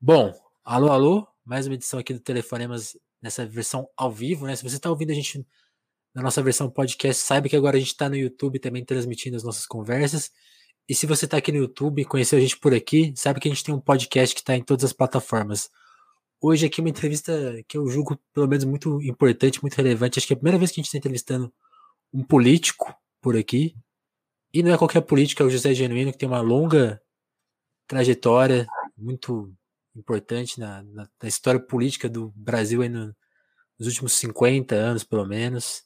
Bom, alô, alô, mais uma edição aqui do Telefonemas nessa versão ao vivo, né? Se você está ouvindo a gente na nossa versão podcast, saiba que agora a gente está no YouTube também transmitindo as nossas conversas. E se você está aqui no YouTube e conheceu a gente por aqui, sabe que a gente tem um podcast que está em todas as plataformas. Hoje aqui uma entrevista que eu julgo pelo menos muito importante, muito relevante. Acho que é a primeira vez que a gente está entrevistando um político por aqui. E não é qualquer político, é o José Genuíno, que tem uma longa trajetória, muito importante na, na, na história política do Brasil aí no, nos últimos 50 anos, pelo menos.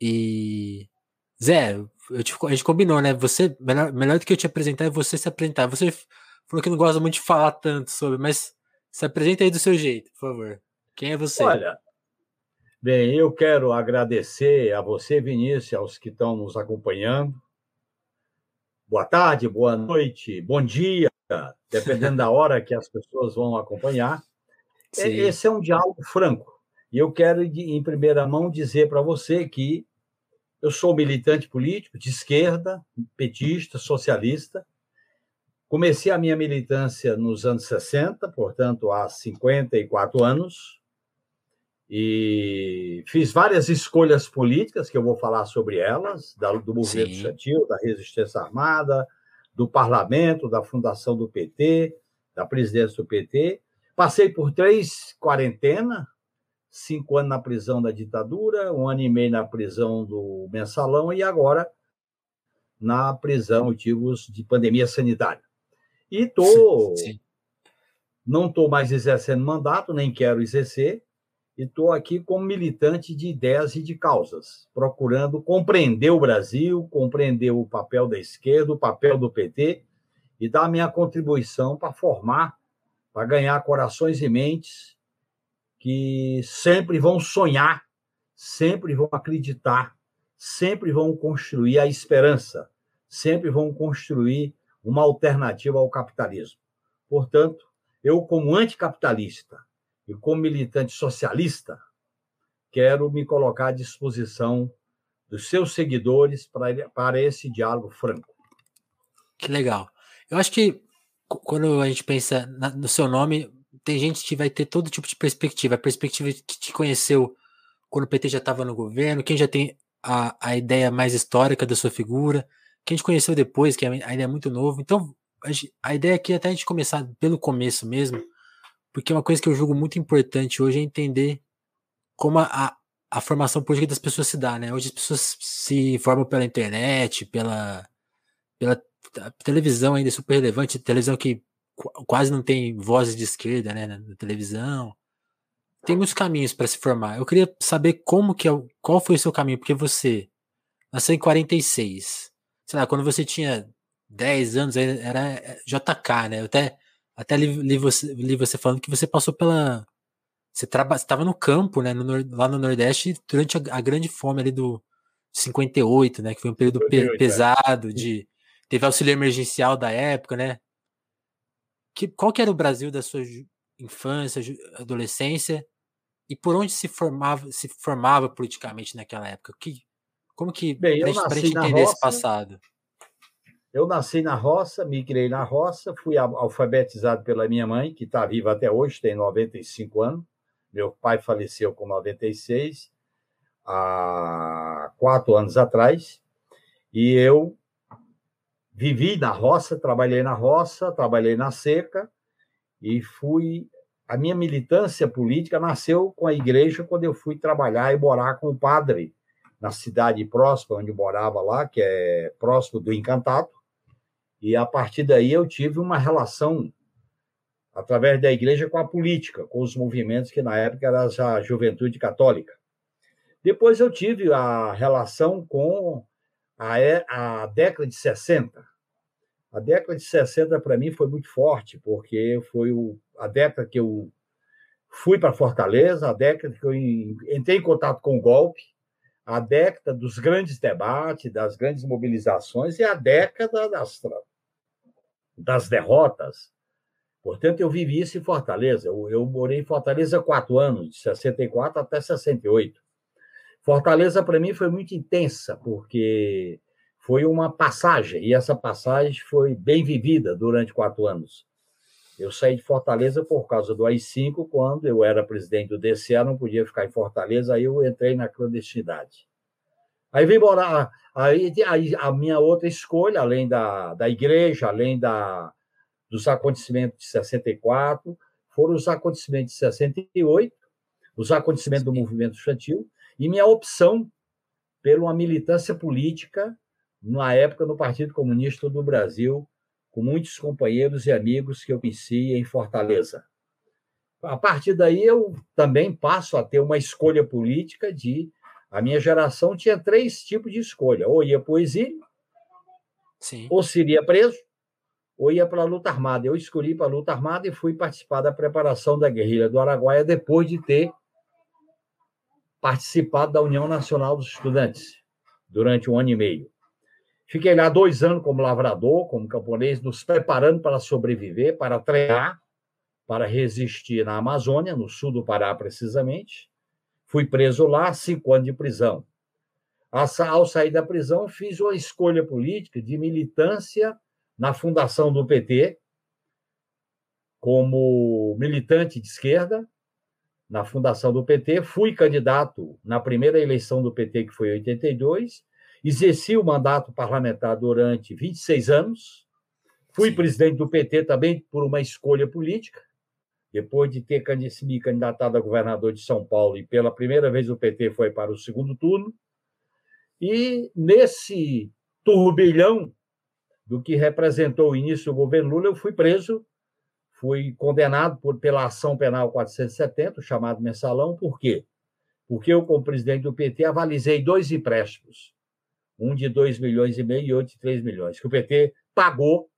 E. Zé, te, a gente combinou, né? Você, melhor, melhor do que eu te apresentar é você se apresentar. Você falou que não gosta muito de falar tanto sobre, mas se apresenta aí do seu jeito, por favor. Quem é você? Olha, bem, eu quero agradecer a você, Vinícius, aos que estão nos acompanhando. Boa tarde, boa noite, bom dia, dependendo da hora que as pessoas vão acompanhar. Sim. Esse é um diálogo franco. E eu quero, em primeira mão, dizer para você que eu sou militante político de esquerda, petista, socialista. Comecei a minha militância nos anos 60, portanto, há 54 anos. E fiz várias escolhas políticas, que eu vou falar sobre elas, do movimento estudantil, da resistência armada, do parlamento, da fundação do PT, da presidência do PT. Passei por três quarentenas, cinco anos na prisão da ditadura, um ano e meio na prisão do mensalão e agora na prisão motivos de pandemia sanitária. E tô, não estou mais exercendo mandato, nem quero exercer, e estou aqui como militante de ideias e de causas, procurando compreender o Brasil, compreender o papel da esquerda, o papel do PT e dar minha contribuição para formar, para ganhar corações e mentes que sempre vão sonhar, sempre vão acreditar, sempre vão construir a esperança, sempre vão construir uma alternativa ao capitalismo. Portanto, eu, como anticapitalista, e como militante socialista, quero me colocar à disposição dos seus seguidores para, para esse diálogo franco. Que legal. Eu acho que quando a gente pensa no seu nome, tem gente que vai ter todo tipo de perspectiva. A perspectiva que te conheceu quando o PT já estava no governo, quem já tem a, a ideia mais histórica da sua figura, quem te conheceu depois, que ainda é muito novo. Então, a, a ideia aqui é até a gente começar pelo começo mesmo, porque uma coisa que eu julgo muito importante hoje é entender como a, a formação política das pessoas se dá, né? Hoje as pessoas se formam pela internet, pela, pela televisão ainda é super relevante, televisão que quase não tem vozes de esquerda, né, na, na televisão. Tem muitos caminhos para se formar. Eu queria saber como que é, qual foi o seu caminho, porque você nasceu em 46. Sei lá, quando você tinha 10 anos, era é, JK, né? Eu até até li, li, você, li você falando que você passou pela. Você estava no campo, né? No, lá no Nordeste, durante a, a, grande fome ali do 58, né? Que foi um período 58, pe, pesado, é. de. Teve auxílio emergencial da época, né? Que, qual que era o Brasil da sua infância, adolescência? E por onde se formava, se formava politicamente naquela época? Que, como que. Bem, pra, gente, gente entender roça, esse passado. Eu nasci na roça, migrei na roça, fui alfabetizado pela minha mãe, que está viva até hoje, tem 95 anos. Meu pai faleceu com 96, há quatro anos atrás. E eu vivi na roça, trabalhei na roça, trabalhei na seca e fui. A minha militância política nasceu com a igreja quando eu fui trabalhar e morar com o padre na cidade próxima onde morava lá, que é próximo do Encantado. E a partir daí eu tive uma relação através da igreja com a política, com os movimentos que na época era a juventude católica. Depois eu tive a relação com a, a década de 60. A década de 60 para mim foi muito forte, porque foi o, a década que eu fui para Fortaleza, a década que eu entrei em contato com o golpe, a década dos grandes debates, das grandes mobilizações e a década das, das derrotas. Portanto, eu vivi isso em Fortaleza. Eu, eu morei em Fortaleza quatro anos, de 64 até 68. Fortaleza, para mim, foi muito intensa, porque foi uma passagem, e essa passagem foi bem vivida durante quatro anos. Eu saí de Fortaleza por causa do AI-5, quando eu era presidente do DCA, não podia ficar em Fortaleza, aí eu entrei na clandestinidade. Aí vim morar, aí, aí a minha outra escolha, além da, da igreja, além da, dos acontecimentos de 64, foram os acontecimentos de 68, os acontecimentos do movimento estudantil, e minha opção pela uma militância política, na época, no Partido Comunista do Brasil, com muitos companheiros e amigos que eu conheci em Fortaleza. A partir daí, eu também passo a ter uma escolha política de. A minha geração tinha três tipos de escolha: ou ia para o exílio, Sim. ou seria preso, ou ia para a luta armada. Eu escolhi para a luta armada e fui participar da preparação da guerrilha do Araguaia depois de ter participado da União Nacional dos Estudantes durante um ano e meio. Fiquei lá dois anos como lavrador, como camponês, nos preparando para sobreviver, para treinar, para resistir na Amazônia, no sul do Pará, precisamente. Fui preso lá, cinco anos de prisão. Ao sair da prisão, fiz uma escolha política de militância na fundação do PT, como militante de esquerda, na fundação do PT. Fui candidato na primeira eleição do PT, que foi em 82, exerci o mandato parlamentar durante 26 anos, fui Sim. presidente do PT também por uma escolha política, depois de ter me candidatado a governador de São Paulo, e pela primeira vez o PT foi para o segundo turno, e nesse turbilhão do que representou o início do governo Lula, eu fui preso, fui condenado por, pela ação penal 470, chamado mensalão, por quê? Porque eu, como presidente do PT, avalizei dois empréstimos um de 2 milhões e meio e outro de 3 milhões, que o PT pagou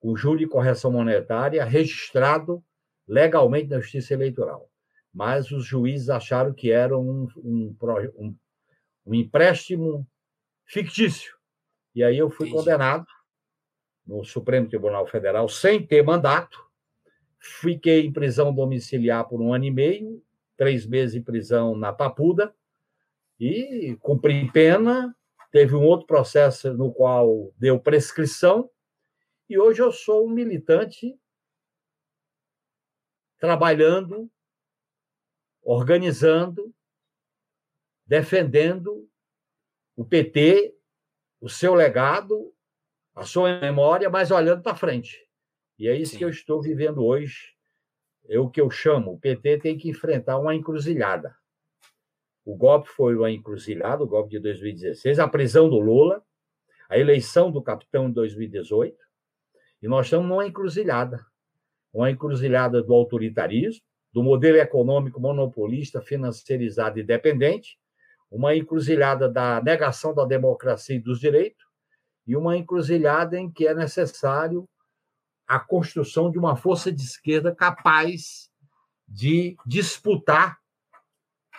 o juro de correção monetária registrado legalmente na Justiça Eleitoral. Mas os juízes acharam que era um, um, um, um empréstimo fictício. E aí eu fui Entendi. condenado no Supremo Tribunal Federal sem ter mandato. Fiquei em prisão domiciliar por um ano e meio, três meses em prisão na Papuda, e cumpri pena Teve um outro processo no qual deu prescrição, e hoje eu sou um militante trabalhando, organizando, defendendo o PT, o seu legado, a sua memória, mas olhando para frente. E é isso Sim. que eu estou vivendo hoje. É o que eu chamo, o PT tem que enfrentar uma encruzilhada. O golpe foi uma encruzilhada, o golpe de 2016, a prisão do Lula, a eleição do capitão em 2018, e nós estamos numa encruzilhada. Uma encruzilhada do autoritarismo, do modelo econômico monopolista, financeirizado e dependente, uma encruzilhada da negação da democracia e dos direitos, e uma encruzilhada em que é necessário a construção de uma força de esquerda capaz de disputar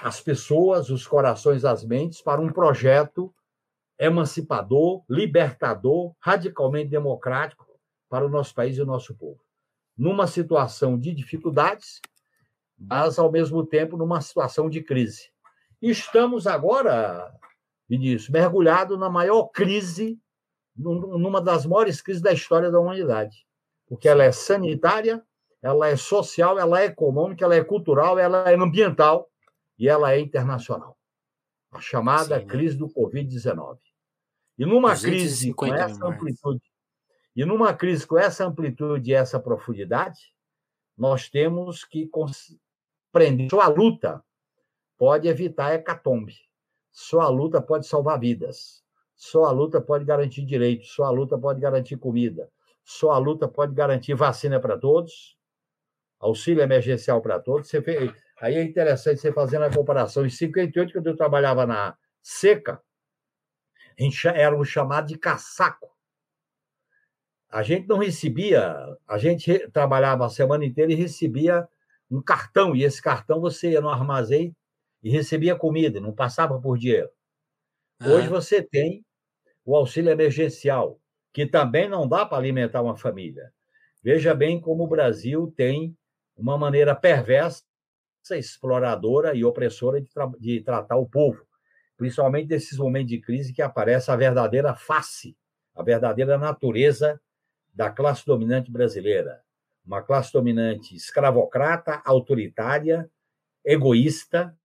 as pessoas, os corações, as mentes para um projeto emancipador, libertador, radicalmente democrático para o nosso país e o nosso povo. Numa situação de dificuldades, mas ao mesmo tempo numa situação de crise. Estamos agora, Vinícius, mergulhados na maior crise, numa das maiores crises da história da humanidade, porque ela é sanitária, ela é social, ela é econômica, ela é cultural, ela é ambiental e ela é internacional. A chamada Sim, né? crise do Covid-19. E numa crise com essa amplitude, e numa crise com essa amplitude e essa profundidade, nós temos que compreender sua luta pode evitar a hecatombe. Sua luta pode salvar vidas. Sua luta pode garantir direitos. Sua luta pode garantir comida. Sua luta pode garantir vacina para todos, auxílio emergencial para todos. Você fez, Aí é interessante você fazendo a comparação. Em 58, quando eu trabalhava na seca, a gente era o chamado de caçaco. A gente não recebia, a gente trabalhava a semana inteira e recebia um cartão, e esse cartão você ia no armazém e recebia comida, não passava por dinheiro. Hoje você tem o auxílio emergencial, que também não dá para alimentar uma família. Veja bem como o Brasil tem uma maneira perversa exploradora e opressora de, tra de tratar o povo, principalmente nesses momentos de crise que aparece a verdadeira face, a verdadeira natureza da classe dominante brasileira. uma classe dominante escravocrata, autoritária, egoísta,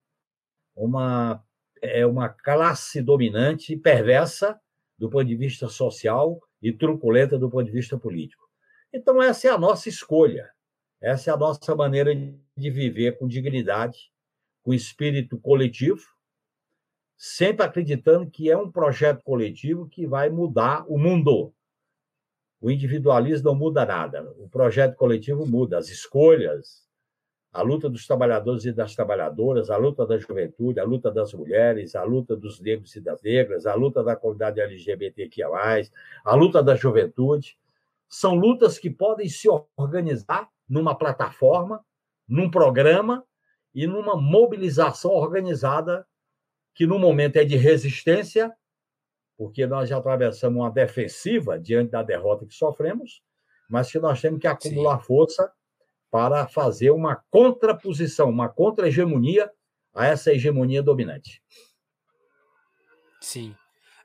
uma, é uma classe dominante perversa do ponto de vista social e truculenta do ponto de vista político. Então, essa é a nossa escolha, essa é a nossa maneira de viver com dignidade, com espírito coletivo, sempre acreditando que é um projeto coletivo que vai mudar o mundo. O individualismo não muda nada, o projeto coletivo muda, as escolhas, a luta dos trabalhadores e das trabalhadoras, a luta da juventude, a luta das mulheres, a luta dos negros e das negras, a luta da comunidade LGBTQIA, a luta da juventude, são lutas que podem se organizar numa plataforma, num programa e numa mobilização organizada que no momento é de resistência, porque nós já atravessamos uma defensiva diante da derrota que sofremos, mas que nós temos que acumular Sim. força para fazer uma contraposição, uma contra-hegemonia a essa hegemonia dominante. Sim.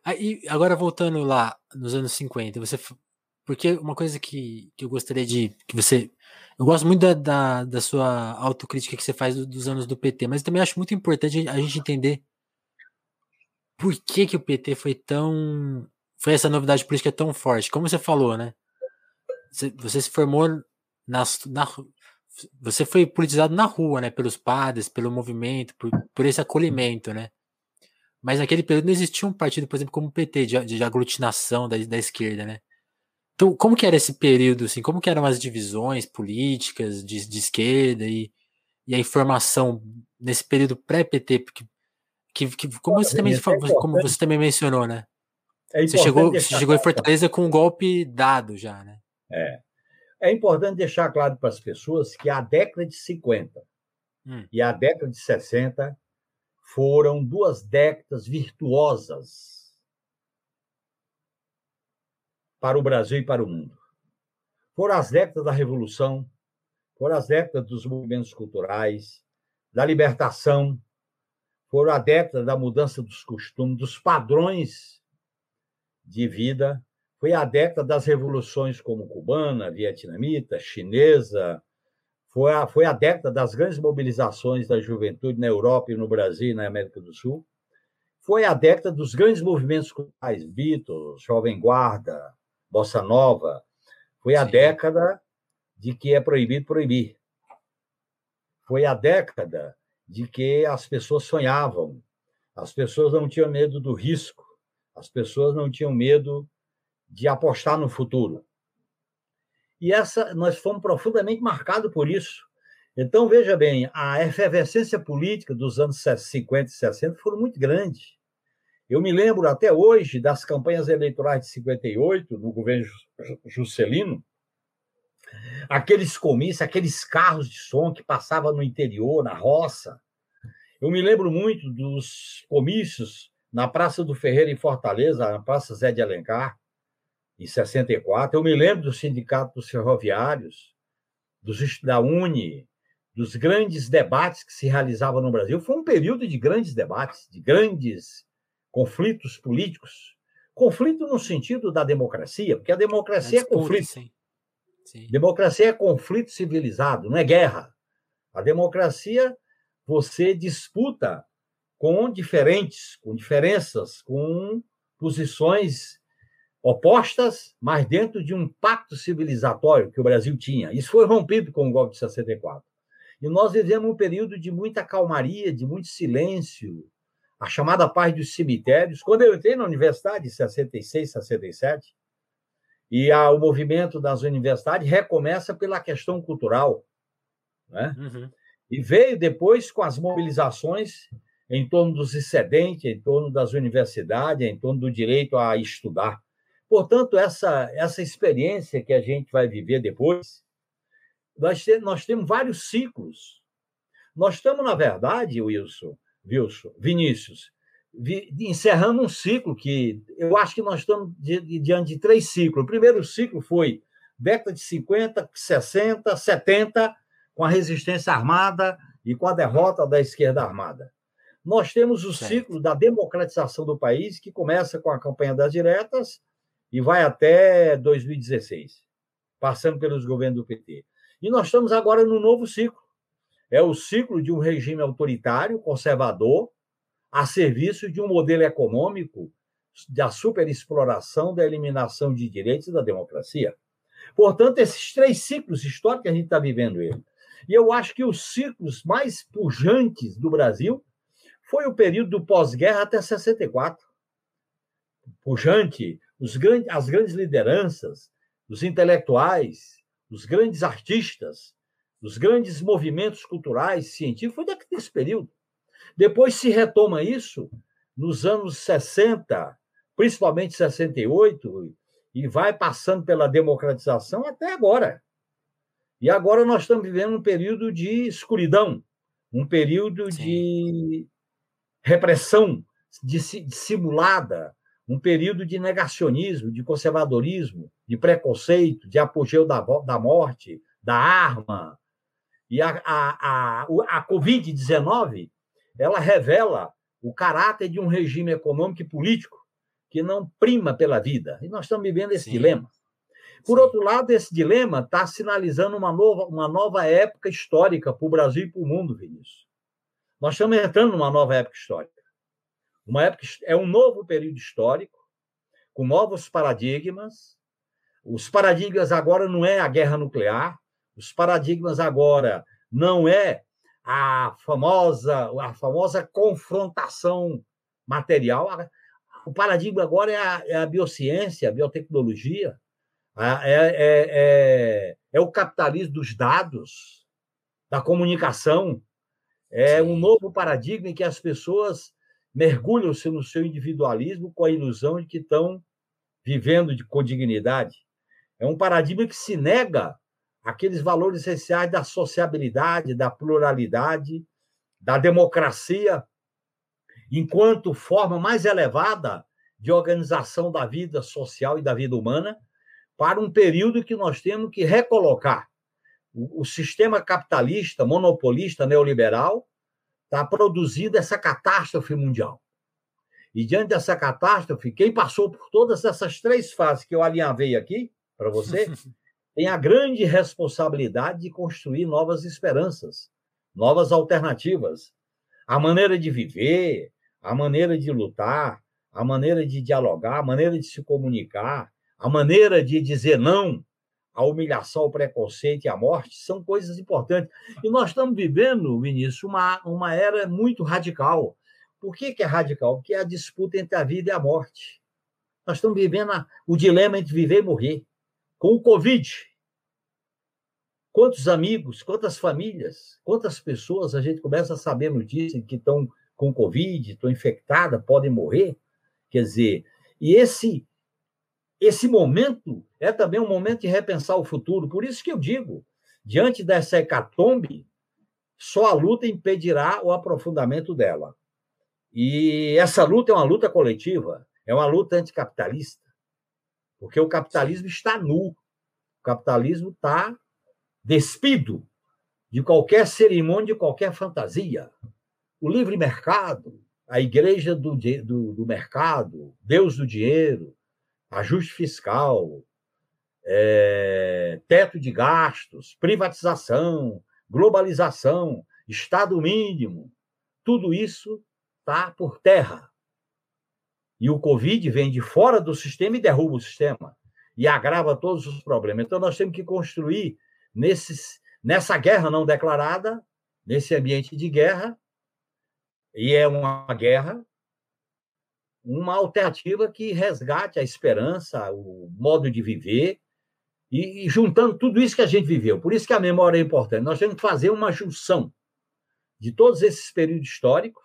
Aí, agora voltando lá nos anos 50, você porque uma coisa que, que eu gostaria de que você eu gosto muito da, da, da sua autocrítica que você faz dos anos do PT, mas também acho muito importante a gente entender por que, que o PT foi tão. Foi essa novidade política tão forte? Como você falou, né? Você, você se formou nas, na. Você foi politizado na rua, né? Pelos padres, pelo movimento, por, por esse acolhimento, né? Mas naquele período não existia um partido, por exemplo, como o PT, de, de aglutinação da, da esquerda, né? Então, como que era esse período, assim? Como que eram as divisões políticas de, de esquerda e, e a informação nesse período pré-PT? Que, que como, você também, é como você também mencionou, né? É você chegou, você chegou em Fortaleza com um golpe dado já, né? É. É importante deixar claro para as pessoas que a década de 50 hum. e a década de 60 foram duas décadas virtuosas para o Brasil e para o mundo. Foram as décadas da Revolução, foram as décadas dos movimentos culturais, da libertação, foram a década da mudança dos costumes, dos padrões de vida. Foi a década das revoluções como cubana, vietnamita, chinesa. Foi a, foi a década das grandes mobilizações da juventude na Europa e no Brasil e na América do Sul. Foi a década dos grandes movimentos culturais, Beatles, Jovem Guarda, Bossa Nova. Foi a Sim. década de que é proibido proibir. Foi a década de que as pessoas sonhavam, as pessoas não tinham medo do risco, as pessoas não tinham medo de apostar no futuro. E essa nós fomos profundamente marcados por isso. Então, veja bem, a efervescência política dos anos 50 e 60 foram muito grande. Eu me lembro até hoje das campanhas eleitorais de 58, no governo Juscelino, aqueles comícios, aqueles carros de som que passavam no interior, na roça. Eu me lembro muito dos comícios na Praça do Ferreira, em Fortaleza, na Praça Zé de Alencar, em 64. Eu me lembro do Sindicato dos Ferroviários, da Uni, dos grandes debates que se realizavam no Brasil. Foi um período de grandes debates, de grandes conflitos políticos. Conflito no sentido da democracia, porque a democracia é, é conflito. Sim. Sim. Democracia é conflito civilizado, não é guerra. A democracia você disputa com diferentes, com diferenças, com posições opostas, mas dentro de um pacto civilizatório que o Brasil tinha. Isso foi rompido com o golpe de 64. E nós vivemos um período de muita calmaria, de muito silêncio, a chamada paz dos cemitérios. Quando eu entrei na universidade, em 66, 67, e a, o movimento das universidades recomeça pela questão cultural. Né? Uhum. E veio depois com as mobilizações em torno dos excedentes, em torno das universidades, em torno do direito a estudar. Portanto, essa, essa experiência que a gente vai viver depois, nós, nós temos vários ciclos. Nós estamos, na verdade, Wilson, Wilson Vinícius, encerrando um ciclo que eu acho que nós estamos diante de três ciclos. O primeiro ciclo foi década de 50, 60, 70, com a resistência armada e com a derrota da esquerda armada. Nós temos o certo. ciclo da democratização do país, que começa com a campanha das diretas e vai até 2016, passando pelos governos do PT. E nós estamos agora no novo ciclo. É o ciclo de um regime autoritário, conservador, a serviço de um modelo econômico da superexploração, da eliminação de direitos e da democracia. Portanto, esses três ciclos históricos que a gente está vivendo ele. E eu acho que os ciclos mais pujantes do Brasil foi o período do pós-guerra até 64. Pujante, os grandes, as grandes lideranças, os intelectuais, os grandes artistas, os grandes movimentos culturais, científicos, foi desse período. Depois se retoma isso nos anos 60, principalmente 68, e vai passando pela democratização até agora. E agora nós estamos vivendo um período de escuridão, um período Sim. de repressão dissimulada, um período de negacionismo, de conservadorismo, de preconceito, de apogeu da, da morte, da arma. E a, a, a, a Covid-19 ela revela o caráter de um regime econômico e político que não prima pela vida. E nós estamos vivendo esse Sim. dilema. Por Sim. outro lado, esse dilema está sinalizando uma nova, uma nova época histórica para o Brasil e para o mundo, Vinícius. Nós estamos entrando numa nova época histórica. Uma época, é um novo período histórico, com novos paradigmas. Os paradigmas agora não é a guerra nuclear, os paradigmas agora não é a famosa, a famosa confrontação material. O paradigma agora é a, é a biociência, a biotecnologia, é, é, é, é, o capitalismo dos dados, da comunicação. É um novo paradigma em que as pessoas mergulham-se no seu individualismo com a ilusão de que estão vivendo de, com dignidade. É um paradigma que se nega aqueles valores essenciais da sociabilidade, da pluralidade, da democracia, enquanto forma mais elevada de organização da vida social e da vida humana, para um período que nós temos que recolocar. O, sistema capitalista, monopolista, neoliberal, está produzindo essa catástrofe mundial. E diante dessa catástrofe, quem passou por todas essas três fases que eu alinhavei aqui para você, tem a grande responsabilidade de construir novas esperanças, novas alternativas. A maneira de viver, a maneira de lutar, a maneira de dialogar, a maneira de se comunicar, a maneira de dizer não à humilhação, ao preconceito e à morte são coisas importantes. E nós estamos vivendo, Vinícius, uma, uma era muito radical. Por que, que é radical? Porque é a disputa entre a vida e a morte. Nós estamos vivendo a, o dilema entre viver e morrer. Com o Covid, quantos amigos, quantas famílias, quantas pessoas a gente começa a saber notícias que estão com Covid, estão infectadas, podem morrer? Quer dizer, e esse esse momento é também um momento de repensar o futuro. Por isso que eu digo, diante dessa hecatombe, só a luta impedirá o aprofundamento dela. E essa luta é uma luta coletiva, é uma luta anticapitalista, porque o capitalismo está nu, o capitalismo está despido de qualquer cerimônia, de qualquer fantasia. O livre mercado, a igreja do, do, do mercado, Deus do dinheiro, ajuste fiscal, é, teto de gastos, privatização, globalização, Estado mínimo, tudo isso está por terra. E o Covid vem de fora do sistema e derruba o sistema e agrava todos os problemas. Então, nós temos que construir nesses, nessa guerra não declarada, nesse ambiente de guerra, e é uma guerra, uma alternativa que resgate a esperança, o modo de viver, e, e, juntando tudo isso que a gente viveu. Por isso que a memória é importante. Nós temos que fazer uma junção de todos esses períodos históricos,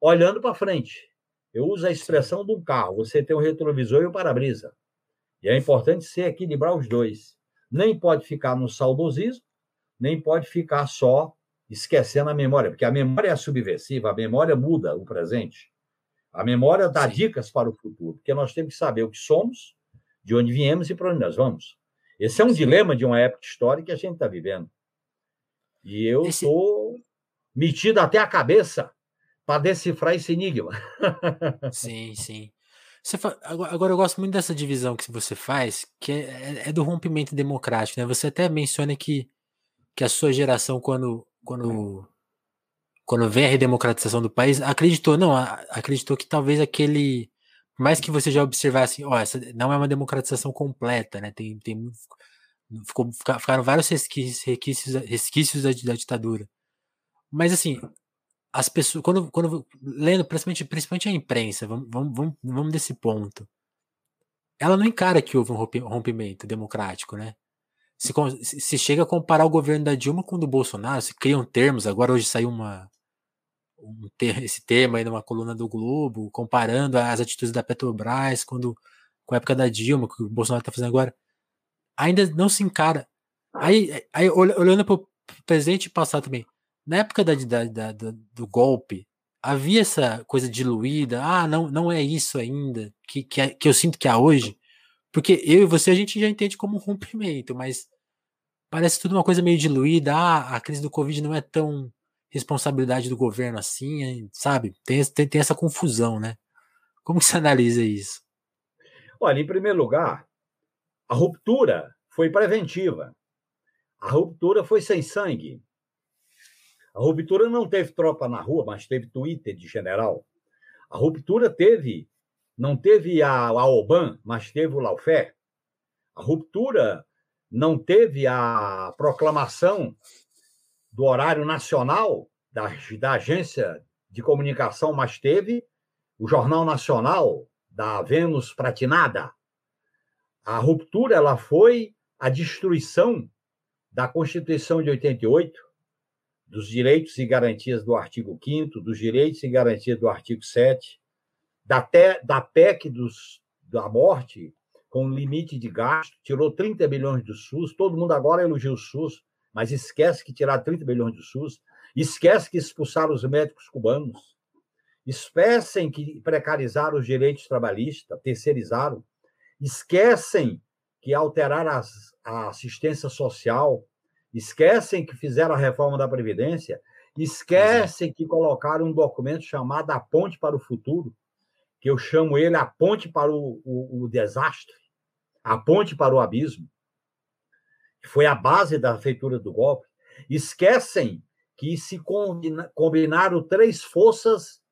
olhando para frente. Eu uso a expressão de um carro: você tem o retrovisor e o para-brisa. E é importante ser equilibrar os dois. Nem pode ficar no saudosismo, nem pode ficar só esquecendo a memória, porque a memória é subversiva, a memória muda o presente. A memória dá Sim. dicas para o futuro, porque nós temos que saber o que somos, de onde viemos e para onde nós vamos. Esse é um Sim. dilema de uma época histórica que a gente está vivendo. E eu estou esse... metido até a cabeça para decifrar esse enigma. Sim, sim. Fa... Agora, eu gosto muito dessa divisão que você faz, que é, é, é, do rompimento democrático. Né? Você até menciona que que a sua geração, quando, quando, quando vem a redemocratização do país, acreditou, não, acreditou que talvez aquele, mais que você já observasse, ó, essa não é uma democratização completa, né? Tem, tem ficou, ficaram vários resquícios, resquícios da, da ditadura. Mas assim, as pessoas, quando, quando lendo, principalmente, principalmente a imprensa, vamos, vamos, vamos desse ponto, ela não encara que houve um rompimento democrático, né? Se, se chega a comparar o governo da Dilma com o do Bolsonaro, se criam termos, agora hoje saiu uma, um ter, esse termo aí numa coluna do Globo, comparando as atitudes da Petrobras quando, com a época da Dilma, que o Bolsonaro está fazendo agora, ainda não se encara. Aí, aí olhando para o presente e passado também, na época da, da, da, do golpe, havia essa coisa diluída, ah, não, não é isso ainda, que, que, é, que eu sinto que há hoje, porque eu e você a gente já entende como um rompimento, mas parece tudo uma coisa meio diluída, ah, a crise do Covid não é tão responsabilidade do governo assim, sabe? Tem, tem, tem essa confusão, né? Como que você analisa isso? Olha, em primeiro lugar, a ruptura foi preventiva. A ruptura foi sem sangue. A ruptura não teve tropa na rua, mas teve Twitter de general. A ruptura teve, não teve a, a Oban, mas teve o Laufé. A ruptura não teve a proclamação do horário nacional da, da agência de comunicação, mas teve o Jornal Nacional da Vênus Pratinada. A ruptura ela foi a destruição da Constituição de 88, dos direitos e garantias do artigo 5 dos direitos e garantias do artigo 7 da, te, da PEC dos, da morte, com limite de gasto, tirou 30 bilhões do SUS, todo mundo agora elogia o SUS, mas esquece que tirar 30 bilhões do SUS, esquece que expulsaram os médicos cubanos, esquecem que precarizaram os direitos trabalhistas, terceirizaram, esquecem que alteraram as, a assistência social, Esquecem que fizeram a reforma da Previdência, esquecem que colocaram um documento chamado A Ponte para o Futuro, que eu chamo ele a ponte para o, o, o desastre, a ponte para o abismo, que foi a base da feitura do golpe. Esquecem que se combina, combinaram três forças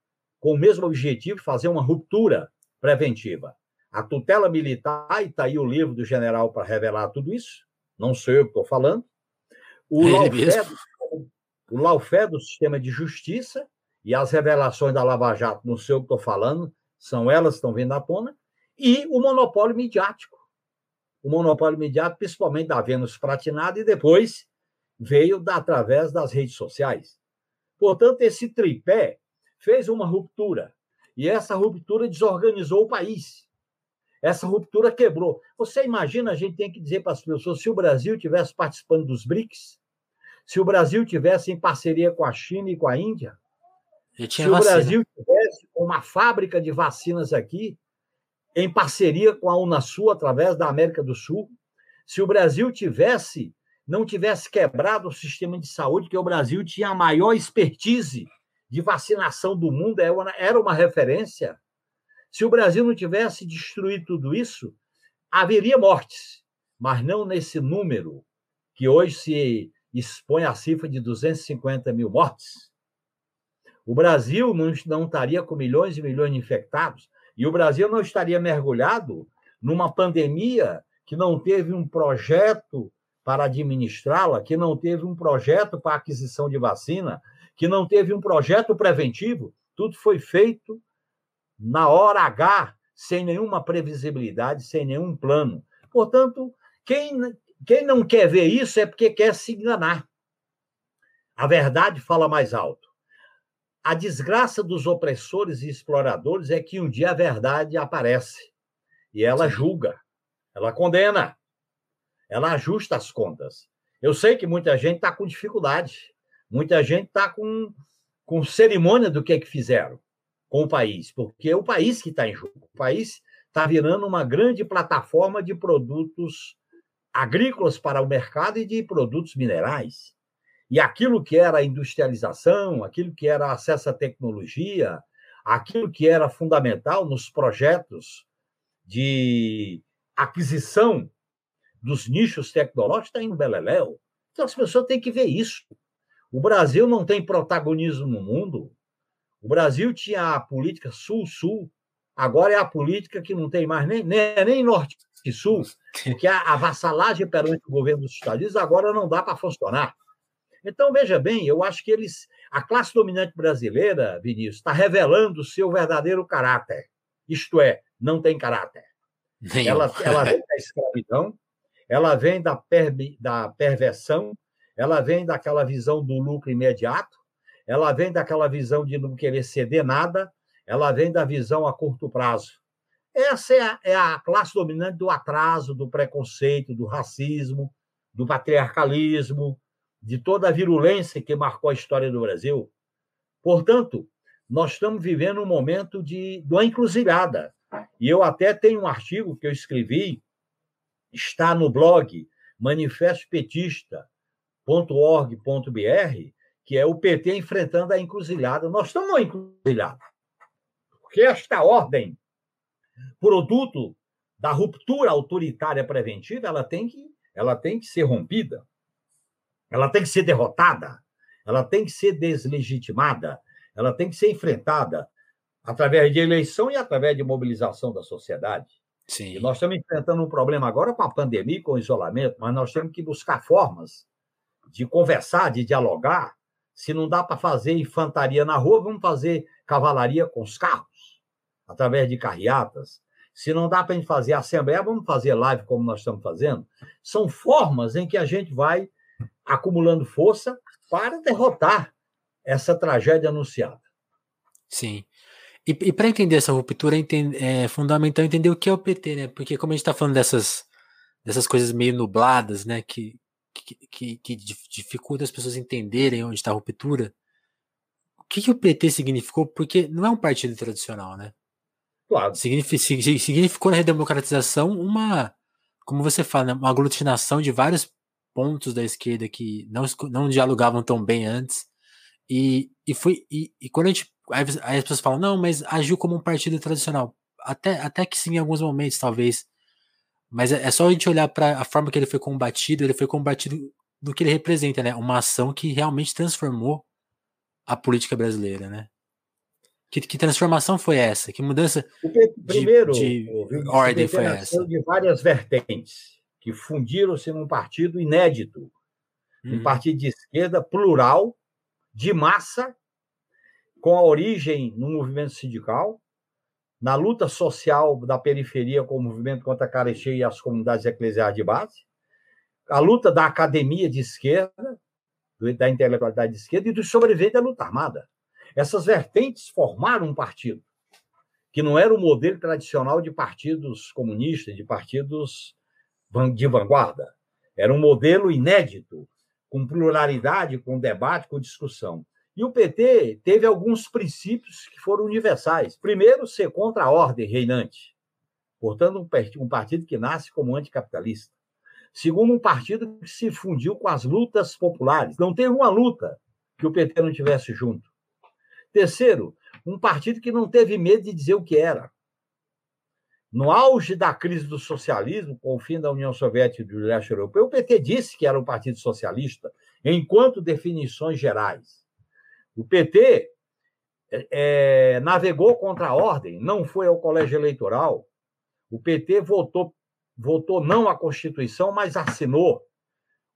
com o mesmo objetivo, fazer uma ruptura preventiva. A tutela militar, e está aí o livro do general para revelar tudo isso, não sou eu que estou falando, o, é laufé, o laufé do sistema de justiça e as revelações da Lava Jato, não sei o que estou falando, são elas que estão vindo à tona, e o monopólio midiático. O monopólio midiático, principalmente da Vênus Pratinada, e depois veio da, através das redes sociais. Portanto, esse tripé fez uma ruptura, e essa ruptura desorganizou o país. Essa ruptura quebrou. Você imagina, a gente tem que dizer para as pessoas, se o Brasil tivesse participando dos BRICS, se o Brasil tivesse em parceria com a China e com a Índia, se o Brasil tivesse uma fábrica de vacinas aqui, em parceria com a Unasul, através da América do Sul, se o Brasil tivesse, não tivesse quebrado o sistema de saúde, que o Brasil tinha a maior expertise de vacinação do mundo, é era uma referência. Se o Brasil não tivesse destruído tudo isso, haveria mortes, mas não nesse número que hoje se expõe a cifra de 250 mil mortes. O Brasil não, estaria com milhões e milhões de infectados, e o Brasil não estaria mergulhado numa pandemia que não teve um projeto para administrá-la, que não teve um projeto para aquisição de vacina, que não teve um projeto preventivo. Tudo foi feito na hora H, sem nenhuma previsibilidade, sem nenhum plano. Portanto, quem, quem não quer ver isso é porque quer se enganar. A verdade fala mais alto. A desgraça dos opressores e exploradores é que um dia a verdade aparece e ela julga, ela condena, ela ajusta as contas. Eu sei que muita gente está com dificuldade, muita gente está com, com cerimônia do que é que fizeram com o país, porque é o país que está em jogo. O país está virando uma grande plataforma de produtos agrícolas para o mercado e de produtos minerais. E aquilo que era industrialização, aquilo que era acesso à tecnologia, aquilo que era fundamental nos projetos de aquisição dos nichos tecnológicos está indo beleléu. Então as pessoas têm que ver isso. O Brasil não tem protagonismo no mundo. O Brasil tinha a política sul-sul, agora é a política que não tem mais nem, nem, nem norte e sul, porque a, vassalagem perante o governo dos Estados Unidos agora não dá para funcionar. Então, veja bem, eu acho que eles. A classe dominante brasileira, Vinícius, está revelando o seu verdadeiro caráter. Isto é, não tem caráter. Ela, ela vem da escravidão, ela vem da, per, da perversão, ela vem daquela visão do lucro imediato, ela vem daquela visão de não querer ceder nada, ela vem da visão a curto prazo. Essa é a, é a classe dominante do atraso, do preconceito, do racismo, do patriarcalismo, de toda a virulência que marcou a história do Brasil. Portanto, nós estamos vivendo um momento de, de uma encruzilhada. E eu até tenho um artigo que eu escrevi, está no blog manifestopetista.org.br, que é o PT enfrentando a encruzilhada. Nós estamos numa encruzilhada. Porque esta ordem produto da ruptura autoritária preventiva, ela tem que, ela tem que ser rompida, ela tem que ser derrotada, ela tem que ser deslegitimada, ela tem que ser enfrentada através de eleição e através de mobilização da sociedade. Sim. E nós estamos enfrentando um problema agora com a pandemia com o isolamento, mas nós temos que buscar formas de conversar, de dialogar. Se não dá para fazer infantaria na rua, vamos fazer cavalaria com os carros através de carreatas. Se não dá para a gente fazer assembleia, vamos fazer live como nós estamos fazendo. São formas em que a gente vai acumulando força para derrotar essa tragédia anunciada. Sim. E, e para entender essa ruptura, é fundamental entender o que é o PT, né? Porque como a gente está falando dessas, dessas coisas meio nubladas, né? Que, que, que, que dificulta as pessoas entenderem onde está a ruptura. O que, que o PT significou? Porque não é um partido tradicional, né? Claro. Significou na redemocratização uma, como você fala, né, uma aglutinação de vários pontos da esquerda que não, não dialogavam tão bem antes. E, e, foi, e, e quando a gente. Aí, aí, as pessoas falam, não, mas agiu como um partido tradicional. Até, até que sim, em alguns momentos, talvez. Mas é, é só a gente olhar para a forma que ele foi combatido, ele foi combatido do que ele representa, né? Uma ação que realmente transformou a política brasileira, né? Que, que transformação foi essa? Que mudança primeiro, de, de ordem foi essa? De várias vertentes que fundiram-se num partido inédito, hum. um partido de esquerda plural, de massa, com a origem no movimento sindical, na luta social da periferia com o movimento contra a carestia e as comunidades eclesiais de base, a luta da academia de esquerda, da intelectualidade de esquerda e do sobrevivente da luta armada. Essas vertentes formaram um partido, que não era o modelo tradicional de partidos comunistas, de partidos de vanguarda. Era um modelo inédito, com pluralidade, com debate, com discussão. E o PT teve alguns princípios que foram universais. Primeiro, ser contra a ordem reinante, portanto, um partido que nasce como anticapitalista. Segundo, um partido que se fundiu com as lutas populares. Não teve uma luta que o PT não tivesse junto. Terceiro, um partido que não teve medo de dizer o que era. No auge da crise do socialismo, com o fim da União Soviética e do leste europeu, o PT disse que era um partido socialista, enquanto definições gerais. O PT é, é, navegou contra a ordem, não foi ao colégio eleitoral. O PT votou, votou não à Constituição, mas assinou.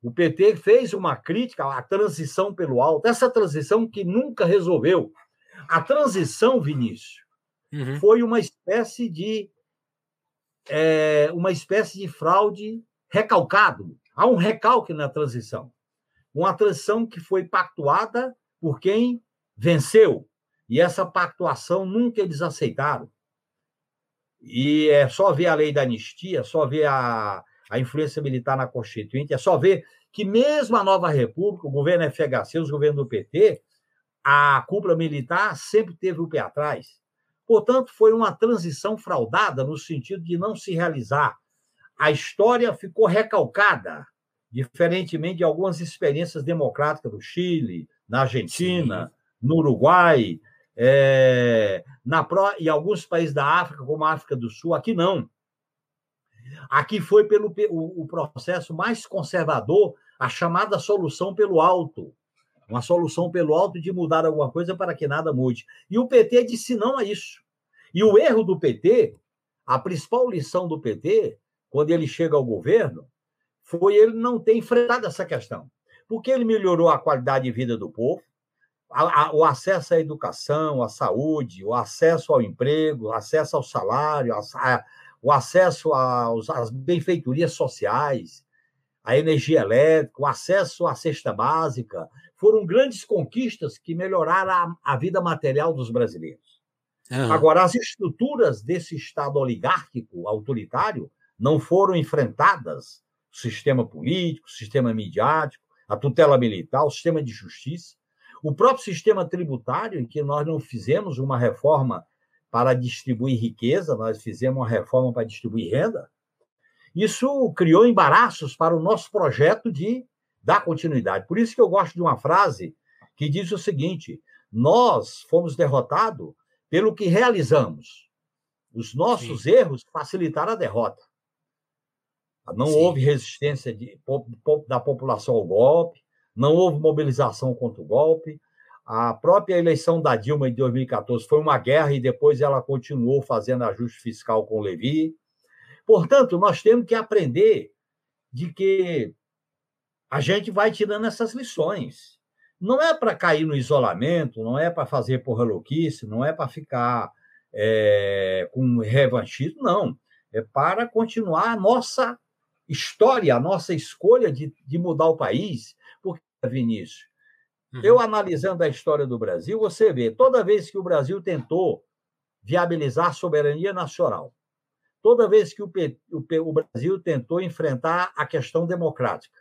O PT fez uma crítica à transição pelo alto, essa transição que nunca resolveu. A transição, Vinícius, uhum. foi uma espécie de é, uma espécie de fraude recalcado. Há um recalque na transição. Uma transição que foi pactuada por quem venceu. E essa pactuação nunca eles aceitaram. E é só ver a lei da anistia, é só ver a, a influência militar na Constituinte, é só ver que mesmo a nova República, o governo FHC, os governos do PT, a cúpula militar sempre teve o pé atrás. Portanto, foi uma transição fraudada no sentido de não se realizar. A história ficou recalcada, diferentemente de algumas experiências democráticas do Chile, na Argentina, Sim. no Uruguai, é, na e alguns países da África, como a África do Sul. Aqui não. Aqui foi pelo o, o processo mais conservador a chamada solução pelo alto. Uma solução pelo alto de mudar alguma coisa para que nada mude. E o PT disse não a isso. E o erro do PT, a principal lição do PT, quando ele chega ao governo, foi ele não ter enfrentado essa questão. Porque ele melhorou a qualidade de vida do povo, a, a, o acesso à educação, à saúde, o acesso ao emprego, o acesso ao salário, a, o acesso às benfeitorias sociais, a energia elétrica, o acesso à cesta básica, foram grandes conquistas que melhoraram a, a vida material dos brasileiros. Uhum. Agora, as estruturas desse Estado oligárquico, autoritário, não foram enfrentadas. O sistema político, o sistema midiático, a tutela militar, o sistema de justiça, o próprio sistema tributário, em que nós não fizemos uma reforma para distribuir riqueza, nós fizemos uma reforma para distribuir renda. Isso criou embaraços para o nosso projeto de dar continuidade. Por isso que eu gosto de uma frase que diz o seguinte: nós fomos derrotados pelo que realizamos. Os nossos Sim. erros facilitaram a derrota. Não Sim. houve resistência de, da população ao golpe, não houve mobilização contra o golpe, a própria eleição da Dilma em 2014 foi uma guerra e depois ela continuou fazendo ajuste fiscal com o Levi. Portanto, nós temos que aprender de que a gente vai tirando essas lições. Não é para cair no isolamento, não é para fazer porra louquice, não é para ficar é, com revanchismo, não. É para continuar a nossa história, a nossa escolha de, de mudar o país. Porque, Vinícius, Uhum. Eu, analisando a história do Brasil, você vê, toda vez que o Brasil tentou viabilizar a soberania nacional, toda vez que o, o, o Brasil tentou enfrentar a questão democrática,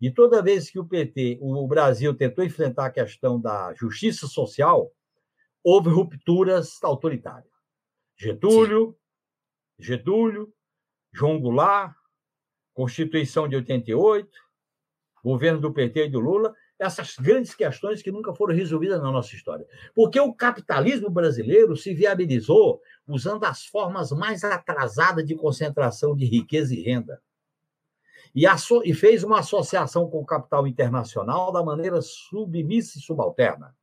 e toda vez que o PT, o Brasil tentou enfrentar a questão da justiça social, houve rupturas autoritárias. Getúlio, Sim. Getúlio, João Goulart, Constituição de 88, governo do PT e do Lula, essas grandes questões que nunca foram resolvidas na nossa história. Porque o capitalismo brasileiro se viabilizou usando as formas mais atrasadas de concentração de riqueza e renda. E, e fez uma associação com o capital internacional da maneira submissa e subalterna.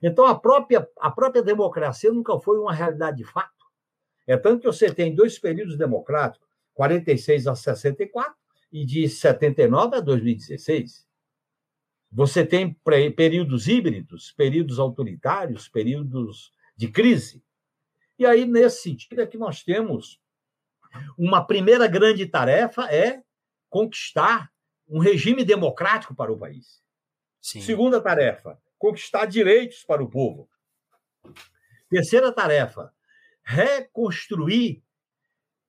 Então, a própria, a própria democracia nunca foi uma realidade de fato. É tanto que você tem dois períodos democráticos, 46 a 64 e de 79 a 2016. Você tem períodos híbridos, períodos autoritários, períodos de crise. E aí, nesse sentido, é que nós temos uma primeira grande tarefa é conquistar um regime democrático para o país. Sim. Segunda tarefa, conquistar direitos para o povo. Terceira tarefa, reconstruir,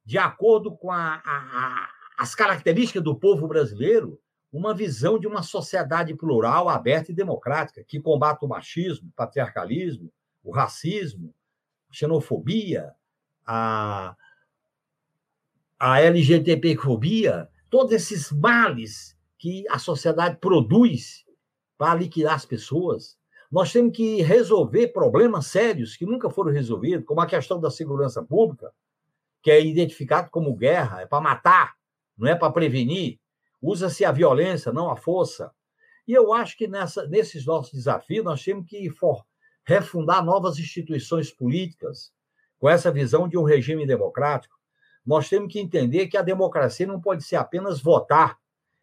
de acordo com a, a, as características do povo brasileiro, uma visão de uma sociedade plural, aberta e democrática, que combate o machismo, o patriarcalismo, o racismo, xenofobia, a, a LGTB-fobia, todos esses males que a sociedade produz para liquidar as pessoas. Nós temos que resolver problemas sérios que nunca foram resolvidos, como a questão da segurança pública, que é identificado como guerra, é para matar, não é para prevenir usa-se a violência, não a força. E eu acho que nessa, nesses nossos desafios nós temos que for, refundar novas instituições políticas com essa visão de um regime democrático. Nós temos que entender que a democracia não pode ser apenas votar,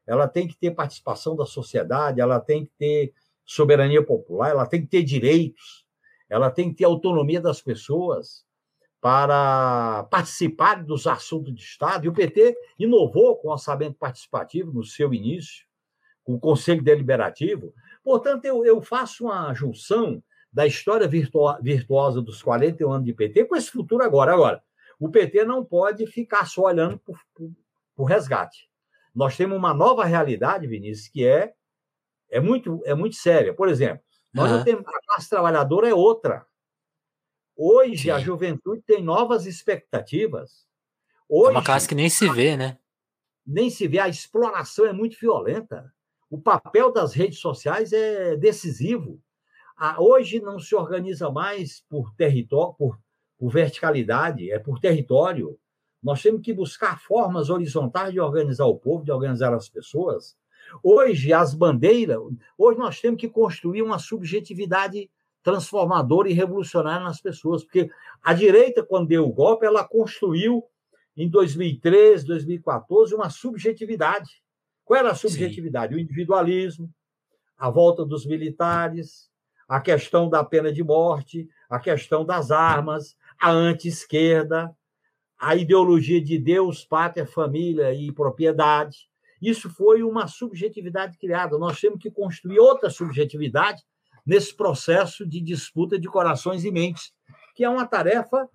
ela tem que ter participação da sociedade, ela tem que ter soberania popular, ela tem que ter direitos, ela tem que ter autonomia das pessoas para participar dos assuntos de Estado. E o PT inovou com o orçamento participativo no seu início, com o Conselho Deliberativo. Portanto, eu, eu faço uma junção da história virtuo, virtuosa dos 41 anos de PT com esse futuro agora. Agora, o PT não pode ficar só olhando por, por, por resgate. Nós temos uma nova realidade, Vinícius, que é, é, muito, é muito séria. Por exemplo, nós uhum. temos, a classe trabalhadora é outra. Hoje Sim. a juventude tem novas expectativas. Hoje, é uma classe que nem se vê, né? Nem se vê, a exploração é muito violenta. O papel das redes sociais é decisivo. Hoje não se organiza mais por território, por, por verticalidade, é por território. Nós temos que buscar formas horizontais de organizar o povo, de organizar as pessoas, Hoje, as bandeiras, hoje nós temos que construir uma subjetividade transformadora e revolucionária nas pessoas, porque a direita, quando deu o golpe, ela construiu em 2013, 2014, uma subjetividade. Qual era a subjetividade? Sim. O individualismo, a volta dos militares, a questão da pena de morte, a questão das armas, a anti-esquerda, a ideologia de Deus, pátria, família e propriedade. Isso foi uma subjetividade criada. Nós temos que construir outra subjetividade nesse processo de disputa de corações e mentes, que é uma tarefa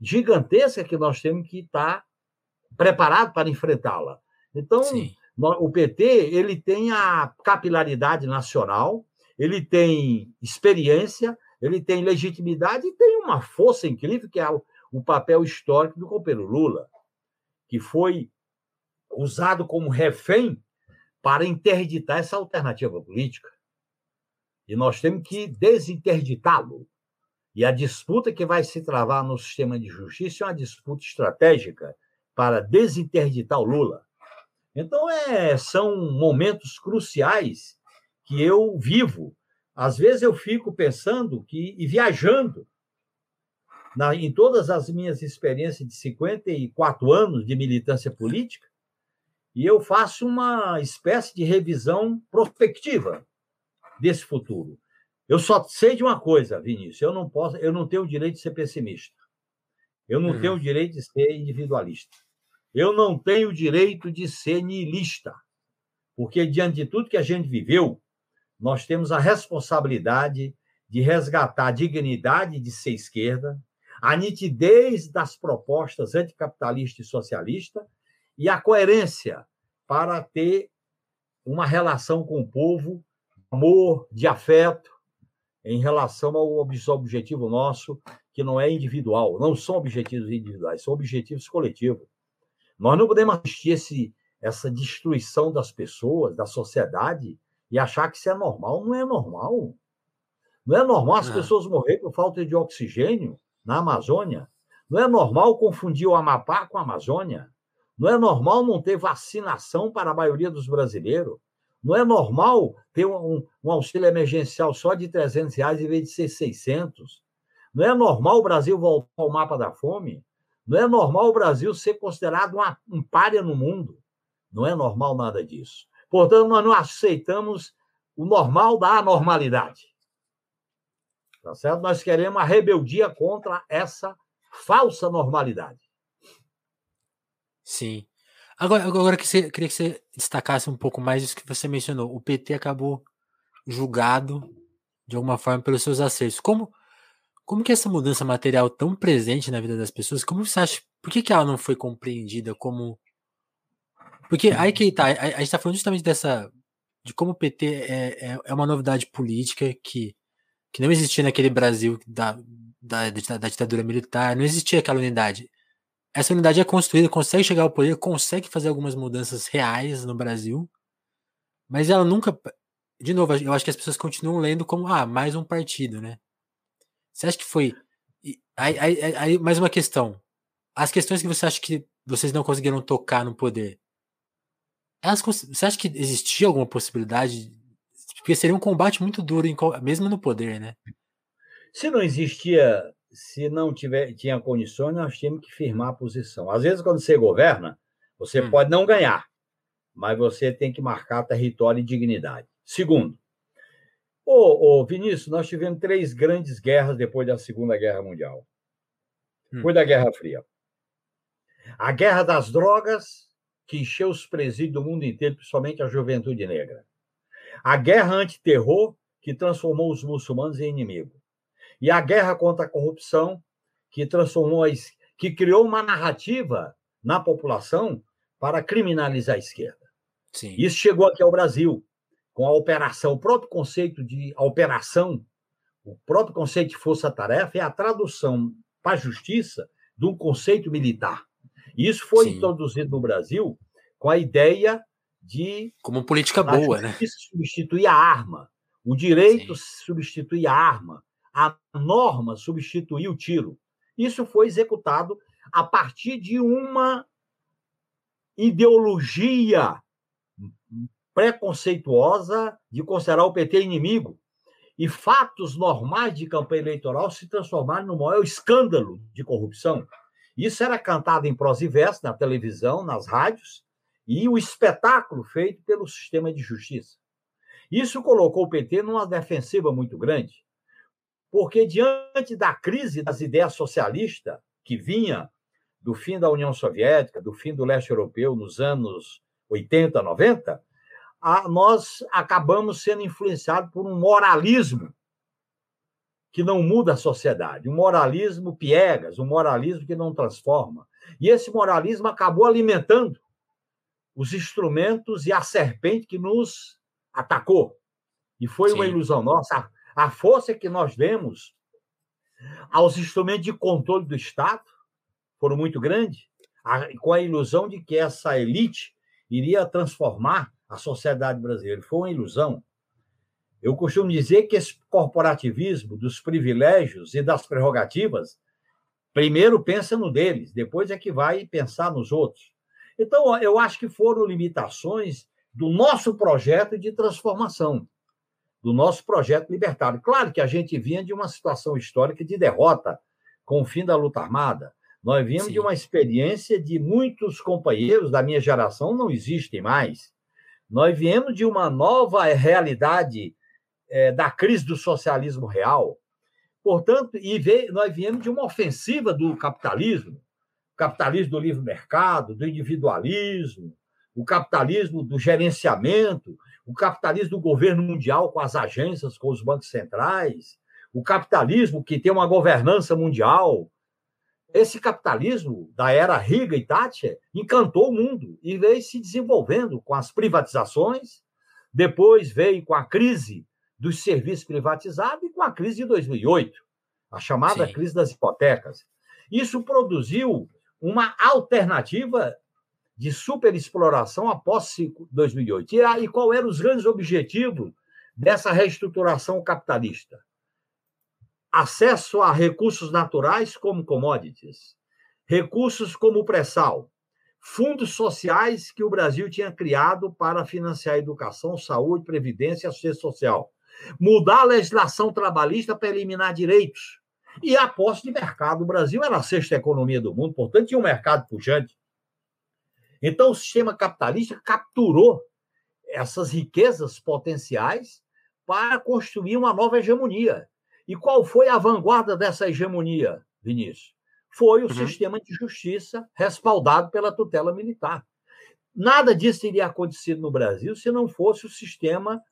gigantesca que nós temos que estar preparado para enfrentá-la. Então, Sim. o PT ele tem a capilaridade nacional, ele tem experiência, ele tem legitimidade e tem uma força incrível que é o papel histórico do companheiro Lula, que foi usado como refém para interditar essa alternativa política. E nós temos que desinterditá-lo. E a disputa que vai se travar no sistema de justiça é uma disputa estratégica para desinterditar o Lula. Então, é, são momentos cruciais que eu vivo. Às vezes eu fico pensando que, e viajando, na, em todas as minhas experiências de 54 anos de militância política, e eu faço uma espécie de revisão prospectiva desse futuro. Eu só sei de uma coisa, Vinícius, eu não posso, eu não tenho o direito de ser pessimista. Eu não uhum. tenho o direito de ser individualista. Eu não tenho o direito de ser niilista. Porque diante de tudo que a gente viveu, nós temos a responsabilidade de resgatar a dignidade de ser esquerda, a nitidez das propostas anticapitalista e socialista e a coerência para ter uma relação com o povo amor, de afeto, em relação ao objetivo nosso, que não é individual, não são objetivos individuais, são objetivos coletivos. Nós não podemos assistir esse, essa destruição das pessoas, da sociedade, e achar que isso é normal. Não é normal. Não é normal as é. pessoas morrerem por falta de oxigênio na Amazônia. Não é normal confundir o Amapá com a Amazônia. Não é normal não ter vacinação para a maioria dos brasileiros. Não é normal ter um, um, auxílio emergencial só de 300 reais em vez de ser 600. Não é normal o Brasil voltar ao mapa da fome. Não é normal o Brasil ser considerado uma, um párea no mundo. Não é normal nada disso. Portanto, nós não aceitamos o normal da anormalidade. Tá certo? Nós queremos a rebeldia contra essa falsa normalidade. Sim. Agora, agora que você, queria que você destacasse um pouco mais isso que você mencionou. O PT acabou julgado de alguma forma pelos seus acertos. Como, como que essa mudança material tão presente na vida das pessoas, como você acha, por que, que ela não foi compreendida como. Porque aí que tá, a, a gente está falando justamente dessa. de como o PT é, é, é, uma novidade política que, que não existia naquele Brasil da, da, da ditadura militar, não existia aquela unidade essa unidade é construída, consegue chegar ao poder, consegue fazer algumas mudanças reais no Brasil, mas ela nunca. De novo, eu acho que as pessoas continuam lendo como, ah, mais um partido, né? Você acha que foi. Aí, aí, aí, mais uma questão. As questões que você acha que vocês não conseguiram tocar no poder, elas, você acha que existia alguma possibilidade? Porque seria um combate muito duro, mesmo no poder, né? Se não existia se não tiver, tinha condições, nós tínhamos que firmar a posição. Às vezes, quando você governa, você hum. pode não ganhar, mas você tem que marcar território e dignidade. Segundo, ô, ô, Vinícius, nós tivemos três grandes guerras depois da Segunda Guerra Mundial. Hum. Depois da Guerra Fria. A Guerra das Drogas, que encheu os presídios do mundo inteiro, principalmente a juventude negra. A Guerra Antiterror, que transformou os muçulmanos em inimigos e a guerra contra a corrupção, que transformou, a, que criou uma narrativa na população para criminalizar a esquerda. Sim. Isso chegou aqui ao Brasil, com a operação, o próprio conceito de operação, o próprio conceito de força-tarefa é a tradução para a justiça de um conceito militar. Isso foi Sim. introduzido no Brasil com a ideia de. Como política boa, né? Substituir a arma. O direito Sim. substituir a arma a norma substituir o tiro. Isso foi executado a partir de uma ideologia preconceituosa de considerar o PT inimigo. E fatos normais de campanha eleitoral se transformaram no maior escândalo de corrupção. Isso era cantado em prosa e verso na televisão, nas rádios, e o espetáculo feito pelo sistema de justiça. Isso colocou o PT numa defensiva muito grande, porque diante da crise das ideias socialistas que vinha do fim da União Soviética, do fim do leste europeu nos anos 80, 90, a, nós acabamos sendo influenciados por um moralismo que não muda a sociedade, um moralismo piegas, um moralismo que não transforma. E esse moralismo acabou alimentando os instrumentos e a serpente que nos atacou. E foi Sim. uma ilusão nossa. A força que nós demos aos instrumentos de controle do Estado foram muito grande, com a ilusão de que essa elite iria transformar a sociedade brasileira. Foi uma ilusão. Eu costumo dizer que esse corporativismo dos privilégios e das prerrogativas, primeiro pensa no deles, depois é que vai pensar nos outros. Então, eu acho que foram limitações do nosso projeto de transformação, do nosso projeto libertário. Claro que a gente vinha de uma situação histórica de derrota com o fim da luta armada. Nós vimos Sim. de uma experiência de muitos companheiros da minha geração não existem mais. Nós viemos de uma nova realidade é, da crise do socialismo real. Portanto, e veio, nós viemos de uma ofensiva do capitalismo, capitalismo do livre mercado, do individualismo, o capitalismo do gerenciamento, o capitalismo do governo mundial com as agências, com os bancos centrais, o capitalismo que tem uma governança mundial. Esse capitalismo da era Riga e Thatcher encantou o mundo e veio se desenvolvendo com as privatizações, depois veio com a crise dos serviços privatizados e com a crise de 2008, a chamada Sim. crise das hipotecas. Isso produziu uma alternativa de superexploração após 2008. E, e qual eram os grandes objetivos dessa reestruturação capitalista? Acesso a recursos naturais como commodities, recursos como pré-sal, fundos sociais que o Brasil tinha criado para financiar a educação, saúde, previdência e assistência social. Mudar a legislação trabalhista para eliminar direitos e a posse de mercado. O Brasil era a sexta economia do mundo, portanto, tinha um mercado pujante. Então, o sistema capitalista capturou essas riquezas potenciais para construir uma nova hegemonia. E qual foi a vanguarda dessa hegemonia, Vinícius? Foi o uhum. sistema de justiça respaldado pela tutela militar. Nada disso teria acontecido no Brasil se não fosse o sistema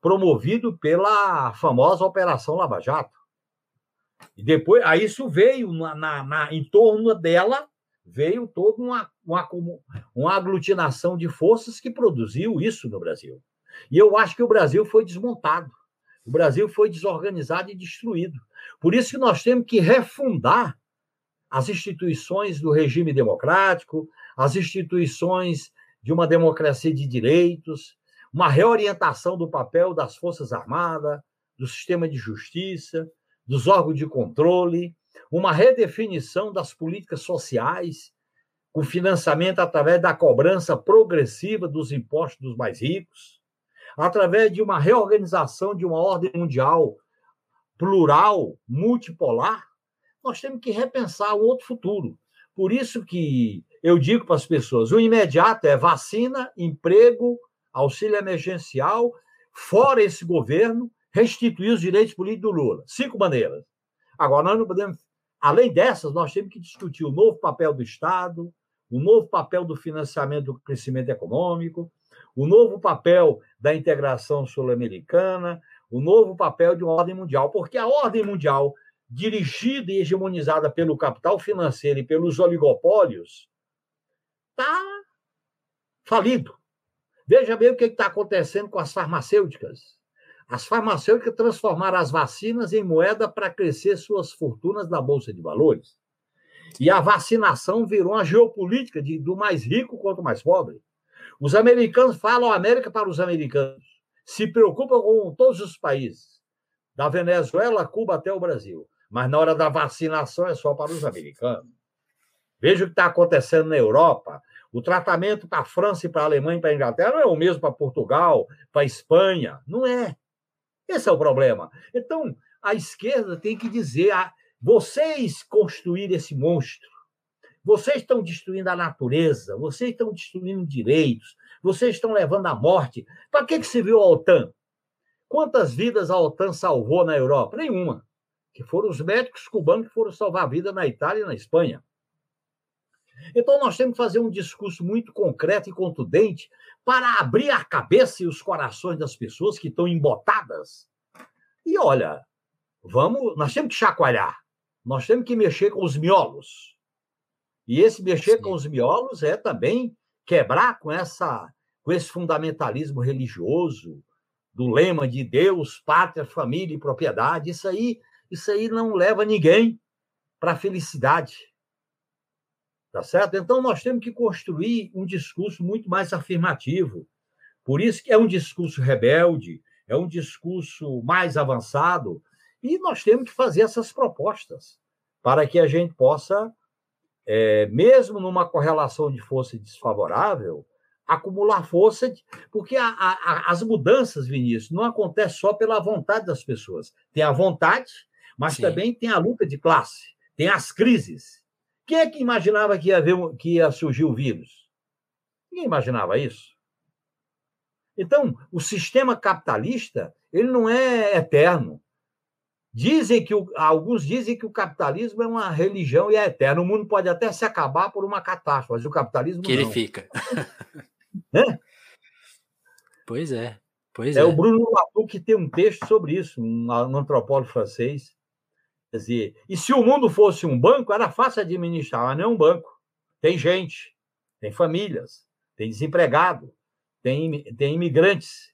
promovido pela famosa Operação Lava Jato. E depois, aí isso veio na, na, na, em torno dela, veio toda uma, uma, uma aglutinação de forças que produziu isso no Brasil. E eu acho que o Brasil foi desmontado. O Brasil foi desorganizado e destruído. Por isso que nós temos que refundar as instituições do regime democrático, as instituições de uma democracia de direitos, uma reorientação do papel das Forças Armadas, do sistema de justiça, dos órgãos de controle, uma redefinição das políticas sociais, com financiamento através da cobrança progressiva dos impostos dos mais ricos, através de uma reorganização de uma ordem mundial plural, multipolar, nós temos que repensar um outro futuro. Por isso que eu digo para as pessoas, o imediato é vacina, emprego, auxílio emergencial, fora esse governo, restituir os direitos políticos do Lula. Cinco maneiras. Agora, nós não podemos. Além dessas, nós temos que discutir o novo papel do Estado, o novo papel do financiamento do crescimento econômico, o novo papel da integração sul-americana, o novo papel de uma ordem mundial, porque a ordem mundial, dirigida e hegemonizada pelo capital financeiro e pelos oligopólios, está falido. Veja bem o que está acontecendo com as farmacêuticas. As farmacêuticas transformaram as vacinas em moeda para crescer suas fortunas na Bolsa de Valores. E a vacinação virou uma geopolítica de, do mais rico quanto mais pobre. Os americanos falam América para os americanos. Se preocupam com todos os países, da Venezuela, Cuba até o Brasil. Mas na hora da vacinação é só para os americanos. Veja o que está acontecendo na Europa. O tratamento para a França e para a Alemanha e para a Inglaterra não é o mesmo para Portugal, para a Espanha. Não é. Esse é o problema. Então, a esquerda tem que dizer: ah, vocês construíram esse monstro, vocês estão destruindo a natureza, vocês estão destruindo direitos, vocês estão levando à morte. Para que, que se viu a OTAN? Quantas vidas a OTAN salvou na Europa? Nenhuma. Que foram os médicos cubanos que foram salvar a vida na Itália e na Espanha. Então, nós temos que fazer um discurso muito concreto e contundente para abrir a cabeça e os corações das pessoas que estão embotadas. E olha, vamos, nós temos que chacoalhar, nós temos que mexer com os miolos. E esse mexer Sim. com os miolos é também quebrar com essa com esse fundamentalismo religioso do lema de Deus, pátria, família e propriedade. Isso aí, isso aí não leva ninguém para a felicidade. Tá certo? Então, nós temos que construir um discurso muito mais afirmativo. Por isso que é um discurso rebelde, é um discurso mais avançado, e nós temos que fazer essas propostas para que a gente possa, é, mesmo numa correlação de força desfavorável, acumular força, porque a, a, as mudanças, Vinícius, não acontecem só pela vontade das pessoas. Tem a vontade, mas Sim. também tem a luta de classe, tem as crises. Quem é que imaginava que ia, ver, que ia surgir o vírus? Ninguém imaginava isso. Então, o sistema capitalista ele não é eterno. Dizem que o, alguns dizem que o capitalismo é uma religião e é eterno. O mundo pode até se acabar por uma catástrofe, mas o capitalismo que não. ele fica. é? Pois é. Pois é, é. o Bruno Latour que tem um texto sobre isso, um antropólogo francês. Quer dizer, e se o mundo fosse um banco, era fácil administrar, mas não é um banco. Tem gente, tem famílias, tem desempregado, tem, tem imigrantes,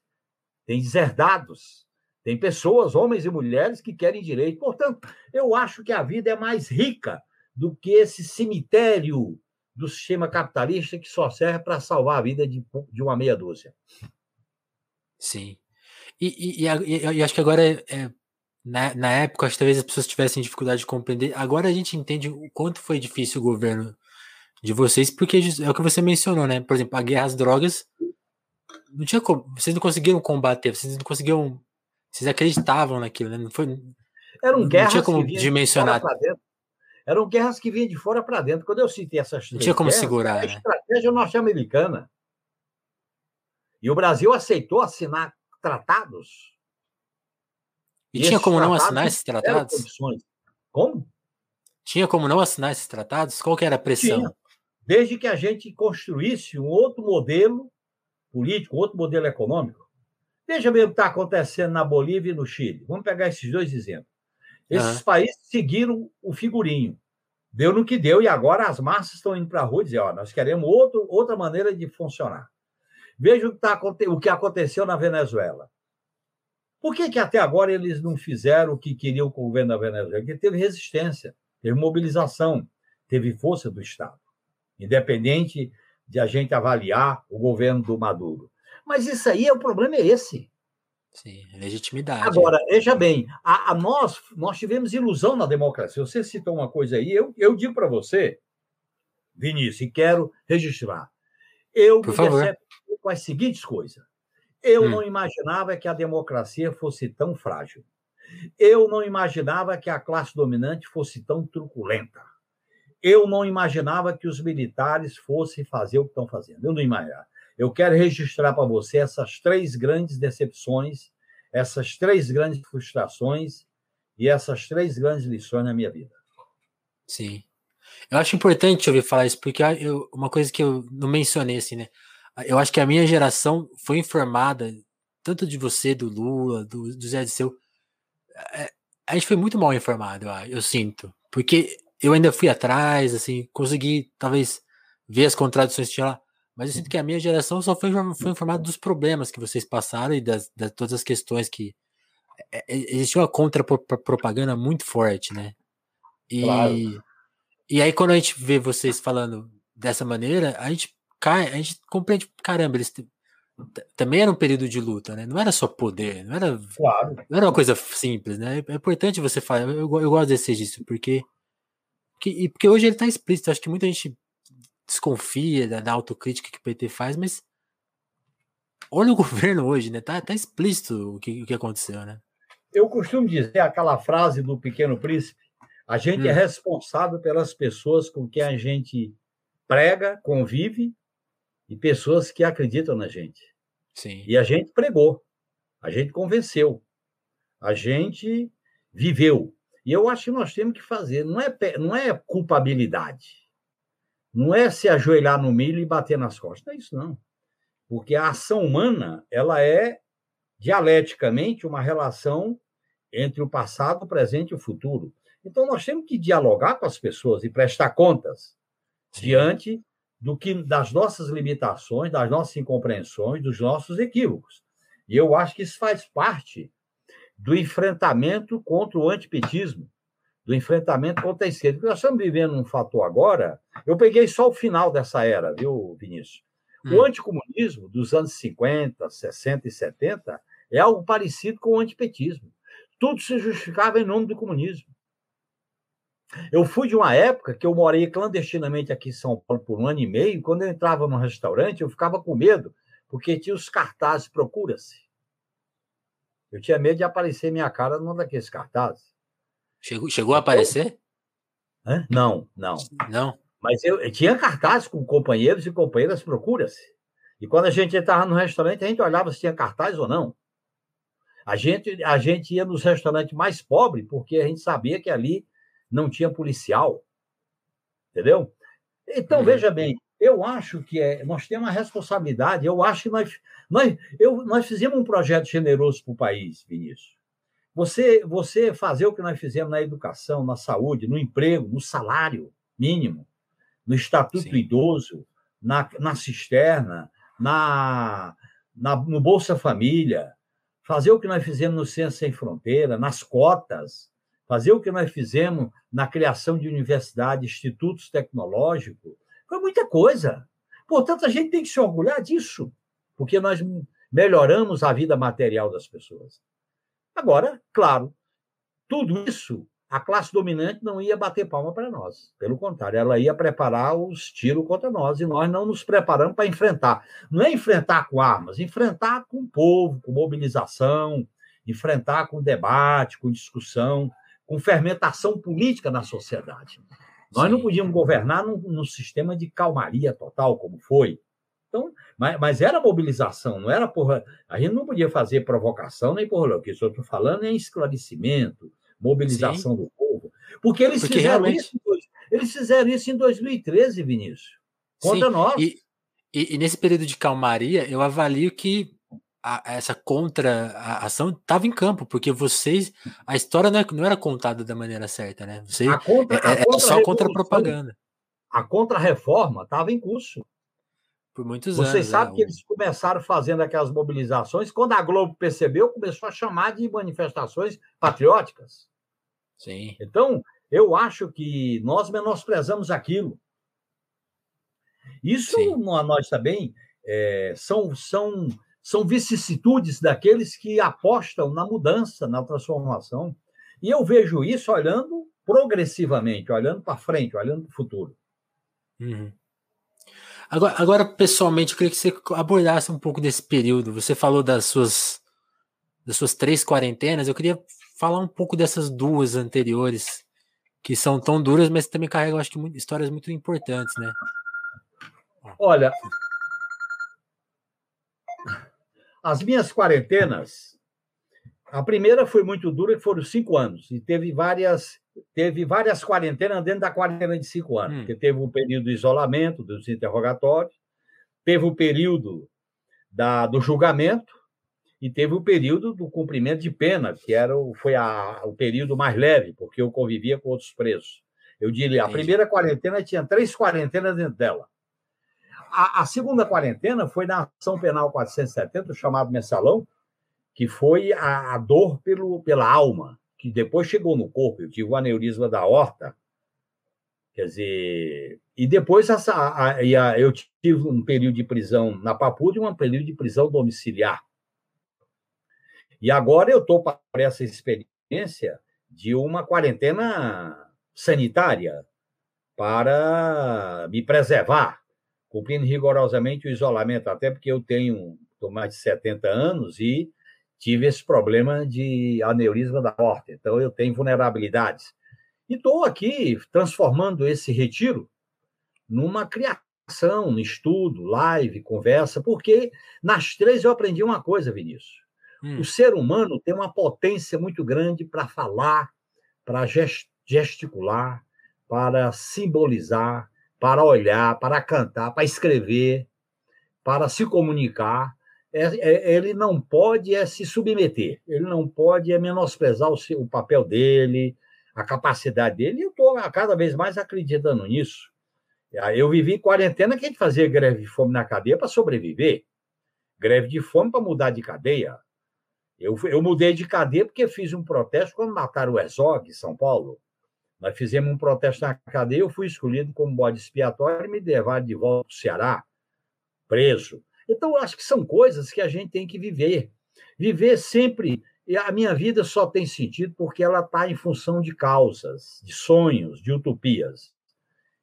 tem deserdados, tem pessoas, homens e mulheres, que querem direito. Portanto, eu acho que a vida é mais rica do que esse cemitério do sistema capitalista que só serve para salvar a vida de, de uma meia dúzia. Sim. E, e, e, e acho que agora é, é na, na época, que talvez as pessoas tivessem dificuldade de compreender. Agora a gente entende o quanto foi difícil o governo de vocês, porque é o que você mencionou, né? Por exemplo, a guerra às drogas, não tinha como, vocês não conseguiram combater, vocês não conseguiam, vocês acreditavam naquilo, né? Não foi, Eram não, guerras não tinha como dimensionar. Eram guerras que vinham de fora para dentro. Quando eu citei essas Não tinha como guerras, segurar. A né? estratégia norte-americana. E o Brasil aceitou assinar tratados e, tinha como não assinar esses tratados? Como? Tinha como não assinar esses tratados? Qual que era a pressão? Tinha. Desde que a gente construísse um outro modelo político, outro modelo econômico. Veja bem o que está acontecendo na Bolívia e no Chile. Vamos pegar esses dois exemplos. Esses uhum. países seguiram o figurinho. Deu no que deu, e agora as massas estão indo para a rua e dizer: ó, nós queremos outro, outra maneira de funcionar. Veja o que, tá, o que aconteceu na Venezuela. Por que, que até agora eles não fizeram o que queriam com o governo da Venezuela? Porque teve resistência, teve mobilização, teve força do Estado, independente de a gente avaliar o governo do Maduro. Mas isso aí, o problema é esse. Sim, legitimidade. Agora, veja bem, a, a, nós, nós tivemos ilusão na democracia. Você citou uma coisa aí, eu, eu digo para você, Vinícius, e quero registrar. Eu Por favor. com as seguintes coisas. Eu hum. não imaginava que a democracia fosse tão frágil. Eu não imaginava que a classe dominante fosse tão truculenta. Eu não imaginava que os militares fossem fazer o que estão fazendo. Eu não imaginava. Eu quero registrar para você essas três grandes decepções, essas três grandes frustrações e essas três grandes lições na minha vida. Sim. Eu acho importante ouvir falar isso, porque eu, uma coisa que eu não mencionei, assim, né? Eu acho que a minha geração foi informada, tanto de você, do Lula, do, do Zé Disseu, é, a gente foi muito mal informado, eu sinto. Porque eu ainda fui atrás, assim, consegui talvez ver as contradições que tinha lá, mas eu sinto que a minha geração só foi, foi informada dos problemas que vocês passaram e das, das todas as questões que. É, é existiu uma contra-propaganda muito forte, né? E, claro. e aí, quando a gente vê vocês falando dessa maneira, a gente cai, a gente compreende, caramba, eles também era um período de luta, né? Não era só poder, não era, claro. não era uma coisa simples, né? É importante você falar, eu, eu gosto desse disso, porque que, e porque hoje ele está explícito, acho que muita gente desconfia da, da autocrítica que o PT faz, mas olha o governo hoje, né? Tá, tá explícito o que, o que aconteceu, né? Eu costumo dizer aquela frase do Pequeno Príncipe: a gente é hum. é responsável pelas pessoas com quem a gente prega, convive e pessoas que acreditam na gente. Sim. E a gente pregou, a gente convenceu, a gente viveu. E eu acho que nós temos que fazer, não é, não é culpabilidade, não é se ajoelhar no milho e bater nas costas, não é isso não. Porque a ação humana, ela é dialeticamente uma relação entre o passado, o presente e o futuro. Então nós temos que dialogar com as pessoas e prestar contas Sim. diante do que das nossas limitações, das nossas incompreensões, dos nossos equívocos. E eu acho que isso faz parte do enfrentamento contra o antipetismo, do enfrentamento contra a esquerda. Porque nós estamos vivendo um fator agora. Eu peguei só o final dessa era, viu, Vinícius? Hum. O anticomunismo dos anos 50, 60 e 70 é algo parecido com o antipetismo. Tudo se justificava em nome do comunismo. Eu fui de uma época que eu morei clandestinamente aqui em São Paulo por um ano e meio. Quando eu entrava num restaurante, eu ficava com medo, porque tinha os cartazes procura-se. Eu tinha medo de aparecer minha cara num daqueles cartazes. Chegou, chegou a aparecer? Hã? Não, não. Não. Mas eu, eu tinha cartazes com companheiros e companheiras procura-se. E quando a gente entrava no restaurante, a gente olhava se tinha cartaz ou não. A gente, a gente ia nos restaurantes mais pobres, porque a gente sabia que ali não tinha policial. Entendeu? Então, uhum. veja bem, eu acho que é, nós temos uma responsabilidade, eu acho que nós, nós, eu, nós fizemos um projeto generoso para o país, Vinícius. Você, você fazer o que nós fizemos na educação, na saúde, no emprego, no salário mínimo, no estatuto Sim. idoso, na, na cisterna, na, na, no Bolsa Família, fazer o que nós fizemos no Ciência Sem Fronteira, nas cotas, fazer o que nós fizemos na criação de universidades, institutos tecnológicos, foi muita coisa. Portanto, a gente tem que se orgulhar disso, porque nós melhoramos a vida material das pessoas. Agora, claro, tudo isso, a classe dominante não ia bater palma para nós. Pelo contrário, ela ia preparar os tiros contra nós e nós não nos preparamos para enfrentar. Não é enfrentar com armas, enfrentar com o povo, com mobilização, enfrentar com debate, com discussão com fermentação política na sociedade. Nós Sim. não podíamos governar num, num, sistema de calmaria total, como foi. Então, mas, mas era mobilização, não era porra. A gente não podia fazer provocação nem porra. O que eu estou falando é esclarecimento, mobilização Sim. do povo. Porque eles porque fizeram realmente... isso. Eles fizeram isso em 2013, Vinícius. Contra Sim. nós. E, e, e, nesse período de calmaria, eu avalio que a, essa contra-ação estava em campo, porque vocês. A história não, é, não, era contada da maneira certa, né? Você, a contra, é, é só contra-propaganda. A contra-reforma estava em curso. Por muitos Vocês anos. Vocês sabem é, que eles começaram fazendo aquelas mobilizações, quando a Globo percebeu, começou a chamar de manifestações patrióticas. Sim. Então, eu acho que nós menosprezamos aquilo. Isso, Sim. nós também, é, são, são são vicissitudes daqueles que apostam na mudança, na transformação. E eu vejo isso olhando progressivamente, olhando para frente, olhando para o futuro. Uhum. Agora, agora, pessoalmente, eu queria que você abordasse um pouco desse período. Você falou das suas, das suas três quarentenas, eu queria falar um pouco dessas duas anteriores, que são tão duras, mas também carregam, acho que, histórias muito importantes, né? Olha, as minhas quarentenas, a primeira foi muito dura, que foram cinco anos, e teve várias, teve várias quarentenas dentro da quarentena de cinco anos, hum. porque teve um período de isolamento, dos interrogatórios, teve o período da, do julgamento, e teve o período do cumprimento de pena, que era o, foi a, o período mais leve, porque eu convivia com outros presos. Eu diria, a primeira quarentena tinha três quarentenas dentro dela. A, a, segunda quarentena foi na ação penal 470, chamado mensalão, que foi a, a, dor pelo, pela alma, que depois chegou no corpo. Eu tive o aneurisma da horta, quer dizer, e depois essa, a, eu tive um período de prisão na Papuda e um período de prisão domiciliar. E agora eu estou para essa experiência de uma quarentena sanitária, para me preservar, cumprindo rigorosamente o isolamento, até porque eu tenho tô mais de 70 anos e tive esse problema de aneurisma da porta, então eu tenho vulnerabilidades. E estou aqui transformando esse retiro numa criação, no estudo, live, conversa, porque nas três eu aprendi uma coisa, Vinícius. Hum. O ser humano tem uma potência muito grande para falar, para gesticular, para simbolizar, para olhar, para cantar, para escrever, para se comunicar. É, é, ele não pode é se submeter, ele não pode é menosprezar o, seu, o papel dele, a capacidade dele, e eu estou cada vez mais acreditando nisso. Eu vivi quarentena que a gente fazia greve de fome na cadeia para sobreviver, greve de fome para mudar de cadeia. Eu, eu mudei de cadeia porque fiz um protesto quando mataram o Herzog, em São Paulo. Nós fizemos um protesto na cadeia, eu fui escolhido como bode expiatório e me levaram de volta para o Ceará, preso. Então, eu acho que são coisas que a gente tem que viver. Viver sempre. E a minha vida só tem sentido porque ela está em função de causas, de sonhos, de utopias.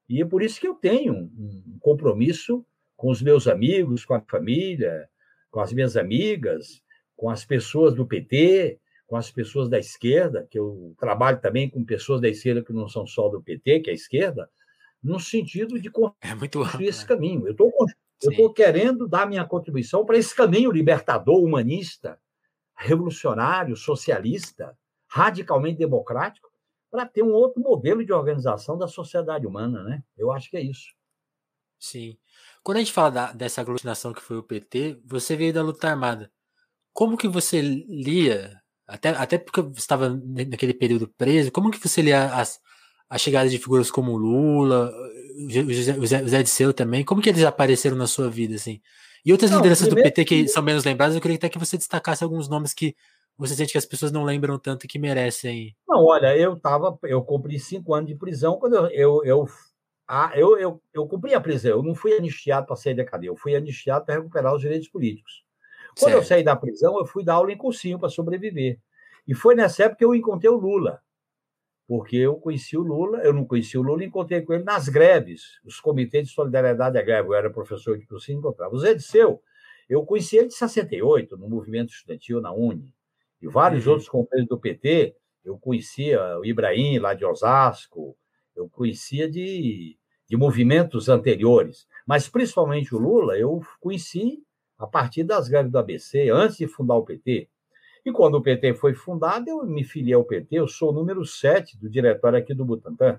E é por isso que eu tenho um compromisso com os meus amigos, com a família, com as minhas amigas, com as pessoas do PT, com as pessoas da esquerda, que eu trabalho também com pessoas da esquerda que não são só do PT, que é a esquerda, no sentido de é construir esse né? caminho. Eu estou querendo dar minha contribuição para esse caminho libertador, humanista, revolucionário, socialista, radicalmente democrático, para ter um outro modelo de organização da sociedade humana, né? Eu acho que é isso. Sim. Quando a gente fala da, dessa aglutinação que foi o PT, você veio da luta armada. Como que você lia até, até porque você estava naquele período preso, como que você lia as, as chegadas de figuras como Lula, o José, o Zé Disseu também, como que eles apareceram na sua vida, assim? E outras não, lideranças do PT que são menos lembradas, eu queria até que você destacasse alguns nomes que você sente que as pessoas não lembram tanto e que merecem. Não, olha, eu tava, eu cumpri cinco anos de prisão quando eu, eu, eu, ah, eu, eu, eu cumpri a prisão, eu não fui anistiado para sair da cadeia, eu fui anistiado para recuperar os direitos políticos. Quando certo. eu saí da prisão, eu fui dar aula em cursinho para sobreviver. E foi nessa época que eu encontrei o Lula. Porque eu conheci o Lula, eu não conheci o Lula, encontrei com ele nas greves, os comitês de solidariedade à greve. Eu era professor de cursinho, encontrava. O Zé Disseu, eu conheci ele de 68, no movimento estudantil na Uni. E vários uhum. outros companheiros do PT, eu conhecia o Ibrahim, lá de Osasco, eu conhecia de, de movimentos anteriores. Mas, principalmente o Lula, eu conheci a partir das greves do ABC, antes de fundar o PT. E quando o PT foi fundado, eu me filiei ao PT, eu sou o número 7 do diretório aqui do Butantã.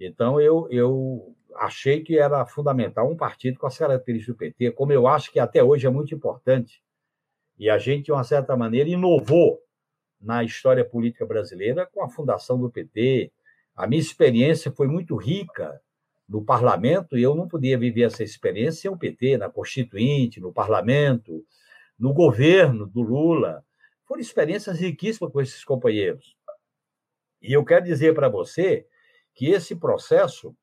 Então, eu, eu achei que era fundamental um partido com as características do PT, como eu acho que até hoje é muito importante. E a gente, de uma certa maneira, inovou na história política brasileira com a fundação do PT. A minha experiência foi muito rica no parlamento, e eu não podia viver essa experiência sem o PT, na Constituinte, no parlamento, no governo do Lula. Foram experiências riquíssimas com esses companheiros. E eu quero dizer para você que esse processo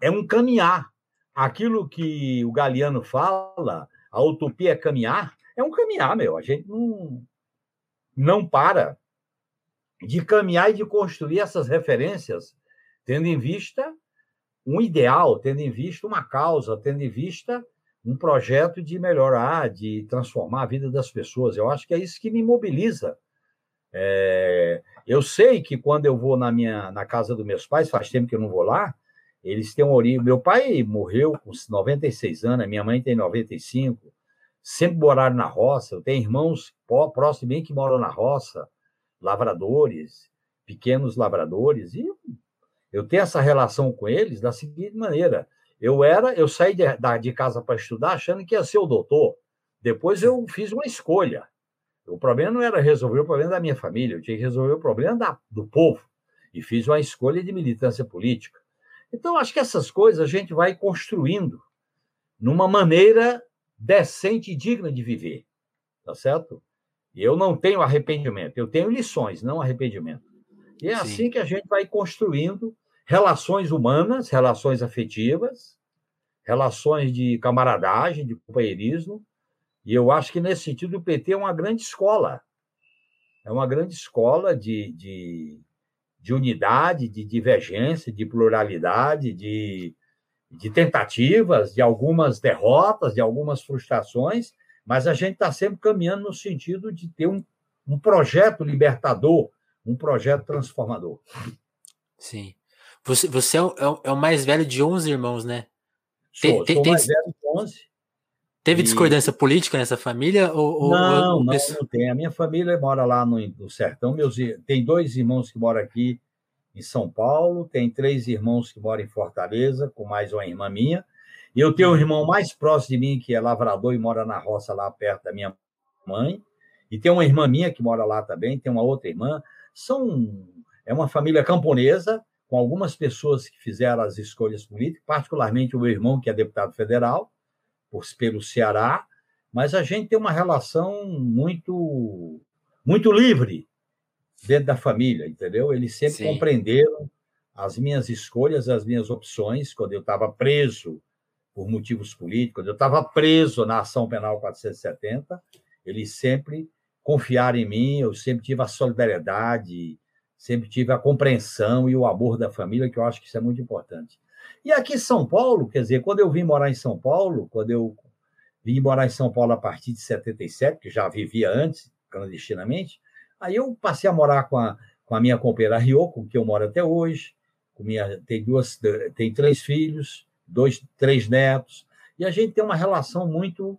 é um caminhar. Aquilo que o Galeano fala, a utopia é caminhar, é um caminhar, meu. A gente não, não para de caminhar e de construir essas referências, tendo em vista um ideal, tendo em vista uma causa, tendo em vista um projeto de melhorar, de transformar a vida das pessoas. Eu acho que é isso que me mobiliza. É, eu sei que quando eu vou na minha na casa dos meus pais, faz tempo que eu não vou lá, eles têm um origem. Meu pai morreu com 96 anos, minha mãe tem 95, sempre moraram na roça. Eu tenho irmãos próximos mim que moram na roça, lavradores, pequenos lavradores, e eu tenho essa relação com eles da seguinte maneira: eu era, eu saí de, de casa para estudar achando que ia ser o doutor. Depois eu fiz uma escolha. O problema não era resolver o problema da minha família, eu tinha que resolver o problema da, do povo. E fiz uma escolha de militância política. Então, acho que essas coisas a gente vai construindo numa maneira decente e digna de viver. Tá certo? E eu não tenho arrependimento, eu tenho lições, não arrependimento. E é Sim. assim que a gente vai construindo relações humanas, relações afetivas, relações de camaradagem, de companheirismo. E eu acho que, nesse sentido, o PT é uma grande escola. É uma grande escola de, de, de unidade, de divergência, de pluralidade, de, de tentativas, de algumas derrotas, de algumas frustrações, mas a gente está sempre caminhando no sentido de ter um, um projeto libertador, um projeto transformador. Sim. Você, você é, o, é o é mais velho de 11 irmãos, né? Sou, tem, sou mais velho de 11. Teve e... discordância política nessa família? Ou, não, ou... não, não tem. A minha família mora lá no, no sertão. Meus, tem dois irmãos que moram aqui em São Paulo, tem três irmãos que moram em Fortaleza, com mais uma irmã minha. E eu tenho um irmão mais próximo de mim, que é lavrador e mora na roça lá perto da minha mãe. E tem uma irmã minha que mora lá também, tem uma outra irmã. São é uma família camponesa, com algumas pessoas que fizeram as escolhas políticas, particularmente o meu irmão, que é deputado federal, por, pelo Ceará, mas a gente tem uma relação muito muito livre dentro da família, entendeu? Eles sempre Sim. compreenderam as minhas escolhas, as minhas opções, quando eu estava preso por motivos políticos, quando eu estava preso na ação penal 470, eles sempre confiaram em mim, eu sempre tive a solidariedade, sempre tive a compreensão e o amor da família, que eu acho que isso é muito importante. E aqui em São Paulo, quer dizer, quando eu vim morar em São Paulo, quando eu vim morar em São Paulo a partir de 77, que já vivia antes, clandestinamente, aí eu passei a morar com a, com a minha companheira Rio, com que eu moro até hoje, com minha, tem duas, tem três filhos, dois, três netos, e a gente tem uma relação muito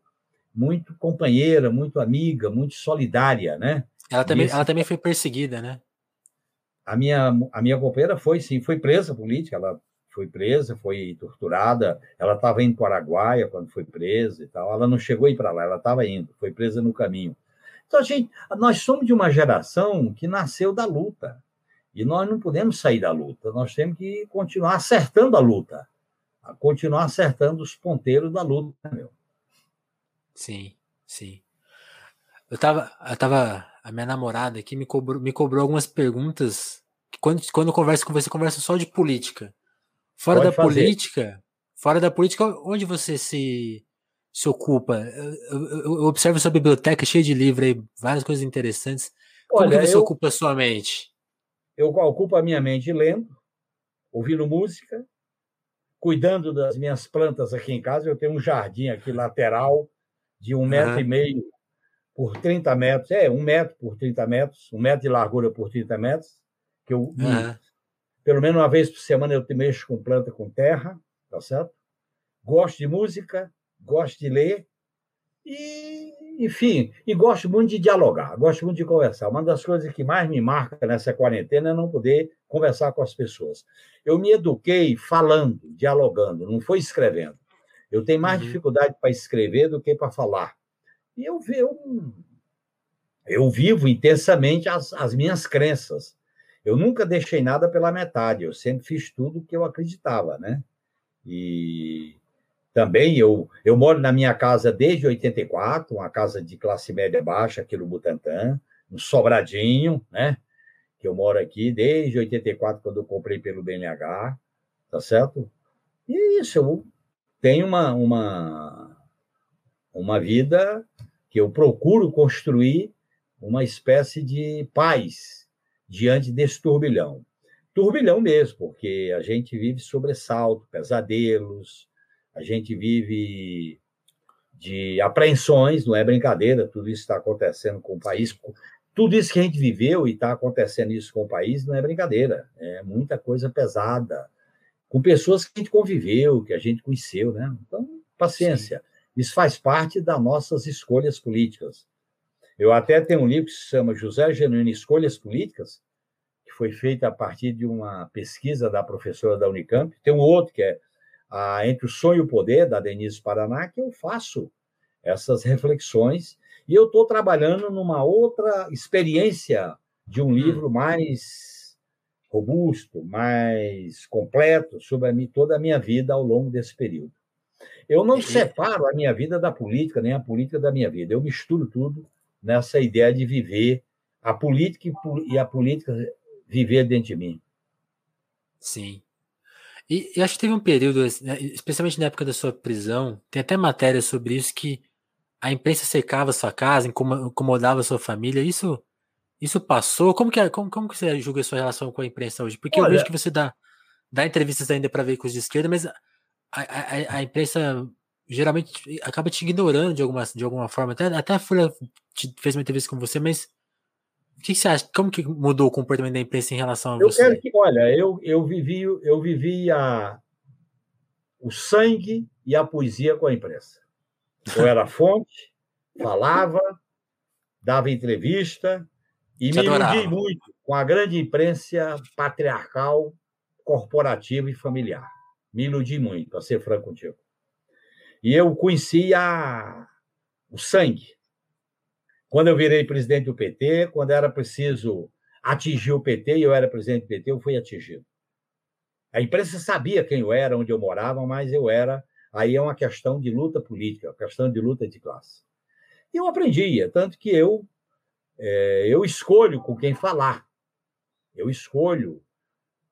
muito companheira, muito amiga, muito solidária, né? Ela também, ela também foi perseguida, né? A minha, a minha companheira foi, sim, foi presa política, ela foi presa, foi torturada, ela estava indo para o Araguaia quando foi presa e tal, ela não chegou a ir para lá, ela estava indo, foi presa no caminho. Então, a gente, nós somos de uma geração que nasceu da luta, e nós não podemos sair da luta, nós temos que continuar acertando a luta, continuar acertando os ponteiros da luta, meu. Sim, sim. Eu tava, eu tava, a minha namorada aqui me cobrou, me cobrou algumas perguntas. Quando, quando eu converso com você, conversa só de política. Fora Pode da fazer. política, fora da política, onde você se, se ocupa? Eu, eu, eu observo sua biblioteca cheia de livros aí, várias coisas interessantes. Como Olha, que você eu, ocupa a sua mente? Eu ocupo a minha mente lendo, ouvindo música, cuidando das minhas plantas aqui em casa. Eu tenho um jardim aqui lateral de um metro uhum. e meio por 30 metros, é, um metro por 30 metros, um metro de largura por 30 metros, que eu, uhum. pelo menos uma vez por semana, eu mexo com planta com terra, tá certo? Gosto de música, gosto de ler, e, enfim, e gosto muito de dialogar, gosto muito de conversar. Uma das coisas que mais me marca nessa quarentena é não poder conversar com as pessoas. Eu me eduquei falando, dialogando, não foi escrevendo. Eu tenho mais uhum. dificuldade para escrever do que para falar. E eu, eu, eu vivo intensamente as, as minhas crenças. Eu nunca deixei nada pela metade, eu sempre fiz tudo o que eu acreditava, né? E também eu, eu moro na minha casa desde 84, uma casa de classe média baixa aqui no Butantã, um sobradinho, né? Que eu moro aqui desde 84, quando eu comprei pelo BNH, tá certo? E é isso, eu tem uma, uma, uma vida que eu procuro construir uma espécie de paz diante desse turbilhão. Turbilhão mesmo, porque a gente vive sobressalto, pesadelos, a gente vive de apreensões, não é brincadeira, tudo isso está acontecendo com o país. Tudo isso que a gente viveu e está acontecendo isso com o país não é brincadeira, é muita coisa pesada com pessoas que a gente conviveu, que a gente conheceu, né? Então, paciência. Sim. Isso faz parte das nossas escolhas políticas. Eu até tenho um livro que se chama José Genuíno Escolhas Políticas, que foi feito a partir de uma pesquisa da professora da Unicamp. Tem um outro que é a Entre o Sonho e o Poder, da Denise Paraná, que eu faço essas reflexões. E eu estou trabalhando numa outra experiência de um hum. livro mais robusto, mais completo sobre a minha, toda a minha vida ao longo desse período. Eu não separo a minha vida da política, nem a política da minha vida. Eu misturo tudo nessa ideia de viver a política e a política viver dentro de mim. Sim. E, e acho que teve um período, né, especialmente na época da sua prisão, tem até matéria sobre isso que a imprensa secava sua casa, incomodava sua família. Isso Isso passou? Como que, é, como, como que você julga a sua relação com a imprensa hoje? Porque Olha, eu vejo que você dá, dá entrevistas ainda para veículos de esquerda, mas a, a, a, imprensa geralmente acaba te ignorando de alguma, de alguma forma. Até, até a Folha fez uma entrevista com você, mas o que, você acha? Como que mudou o comportamento da imprensa em relação a eu você? Eu quero que, olha, eu, eu vivi, eu vivi a, o sangue e a poesia com a imprensa. Eu era fonte, falava, dava entrevista e Te me iludi muito com a grande imprensa patriarcal, corporativa e familiar. Me iludi muito, para ser franco contigo. E eu conhecia o sangue. Quando eu virei presidente do PT, quando era preciso atingir o PT, e eu era presidente do PT, eu fui atingido. A imprensa sabia quem eu era, onde eu morava, mas eu era. Aí é uma questão de luta política, uma questão de luta de classe. E eu aprendia, tanto que eu é, eu escolho com quem falar. Eu escolho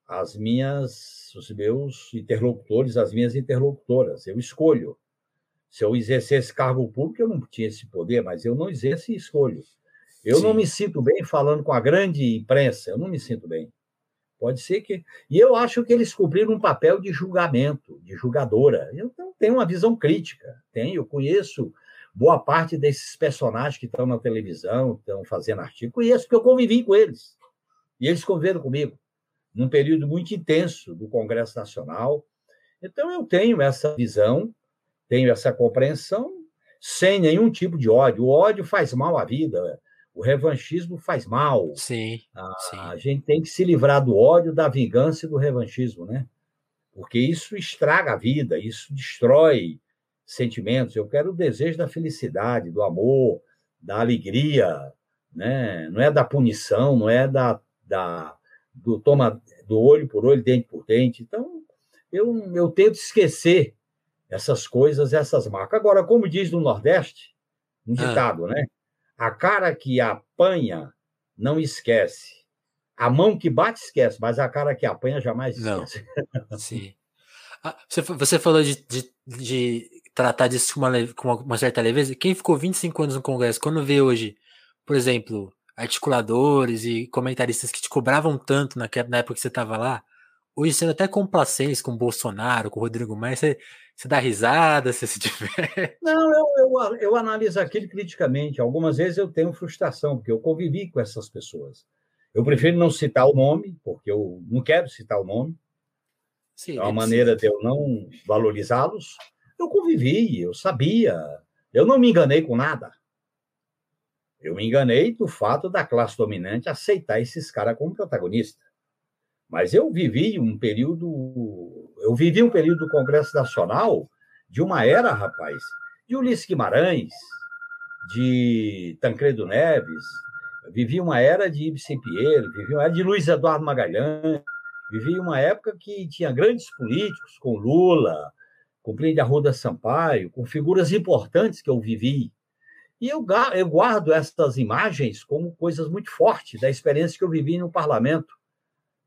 as minhas, os meus interlocutores, as minhas interlocutoras. Eu escolho. Se eu exercesse cargo público, eu não tinha esse poder, mas eu não exerço e escolho. Eu Sim. não me sinto bem falando com a grande imprensa, eu não me sinto bem. Pode ser que. E eu acho que eles cumpriram um papel de julgamento, de julgadora. Eu tenho uma visão crítica, tenho, eu conheço boa parte desses personagens que estão na televisão, estão fazendo artigo, conheço porque eu convivi com eles. E eles conviveram comigo, num período muito intenso do Congresso Nacional. Então, eu tenho essa visão, tenho essa compreensão, sem nenhum tipo de ódio. O ódio faz mal à vida. O revanchismo faz mal. Sim, a, sim. a gente tem que se livrar do ódio, da vingança e do revanchismo, né? Porque isso estraga a vida, isso destrói sentimentos. Eu quero o desejo da felicidade, do amor, da alegria, né? Não é da punição, não é da, da do toma do olho por olho, dente por dente. Então, eu, eu tento esquecer essas coisas, essas marcas. Agora, como diz no Nordeste, um ah. ditado, ah. né? A cara que apanha não esquece. A mão que bate esquece, mas a cara que apanha jamais esquece. Não. Sim. Ah, você, você falou de, de, de tratar disso com uma, com uma, certa leveza. Quem ficou 25 anos no Congresso, quando vê hoje, por exemplo, articuladores e comentaristas que te cobravam tanto na, na época que você estava lá, hoje sendo até complacentes com o Bolsonaro, com o Rodrigo Maia, você, você dá risada, você se diverte? Não, eu, eu, eu analiso aquilo criticamente. Algumas vezes eu tenho frustração, porque eu convivi com essas pessoas. Eu prefiro não citar o nome, porque eu não quero citar o nome. Sim, é uma maneira de eu não valorizá-los. Eu convivi, eu sabia. Eu não me enganei com nada. Eu me enganei do fato da classe dominante aceitar esses caras como protagonista. Mas eu vivi um período, eu vivi um período do Congresso Nacional de uma era, rapaz, de Ulisses Guimarães, de Tancredo Neves, vivi uma era de Ibsen Pinheiro, vivi uma era de Luiz Eduardo Magalhães, vivi uma época que tinha grandes políticos, com Lula, com Plínio Arruda Sampaio, com figuras importantes que eu vivi. E eu, eu guardo essas imagens como coisas muito fortes da experiência que eu vivi no parlamento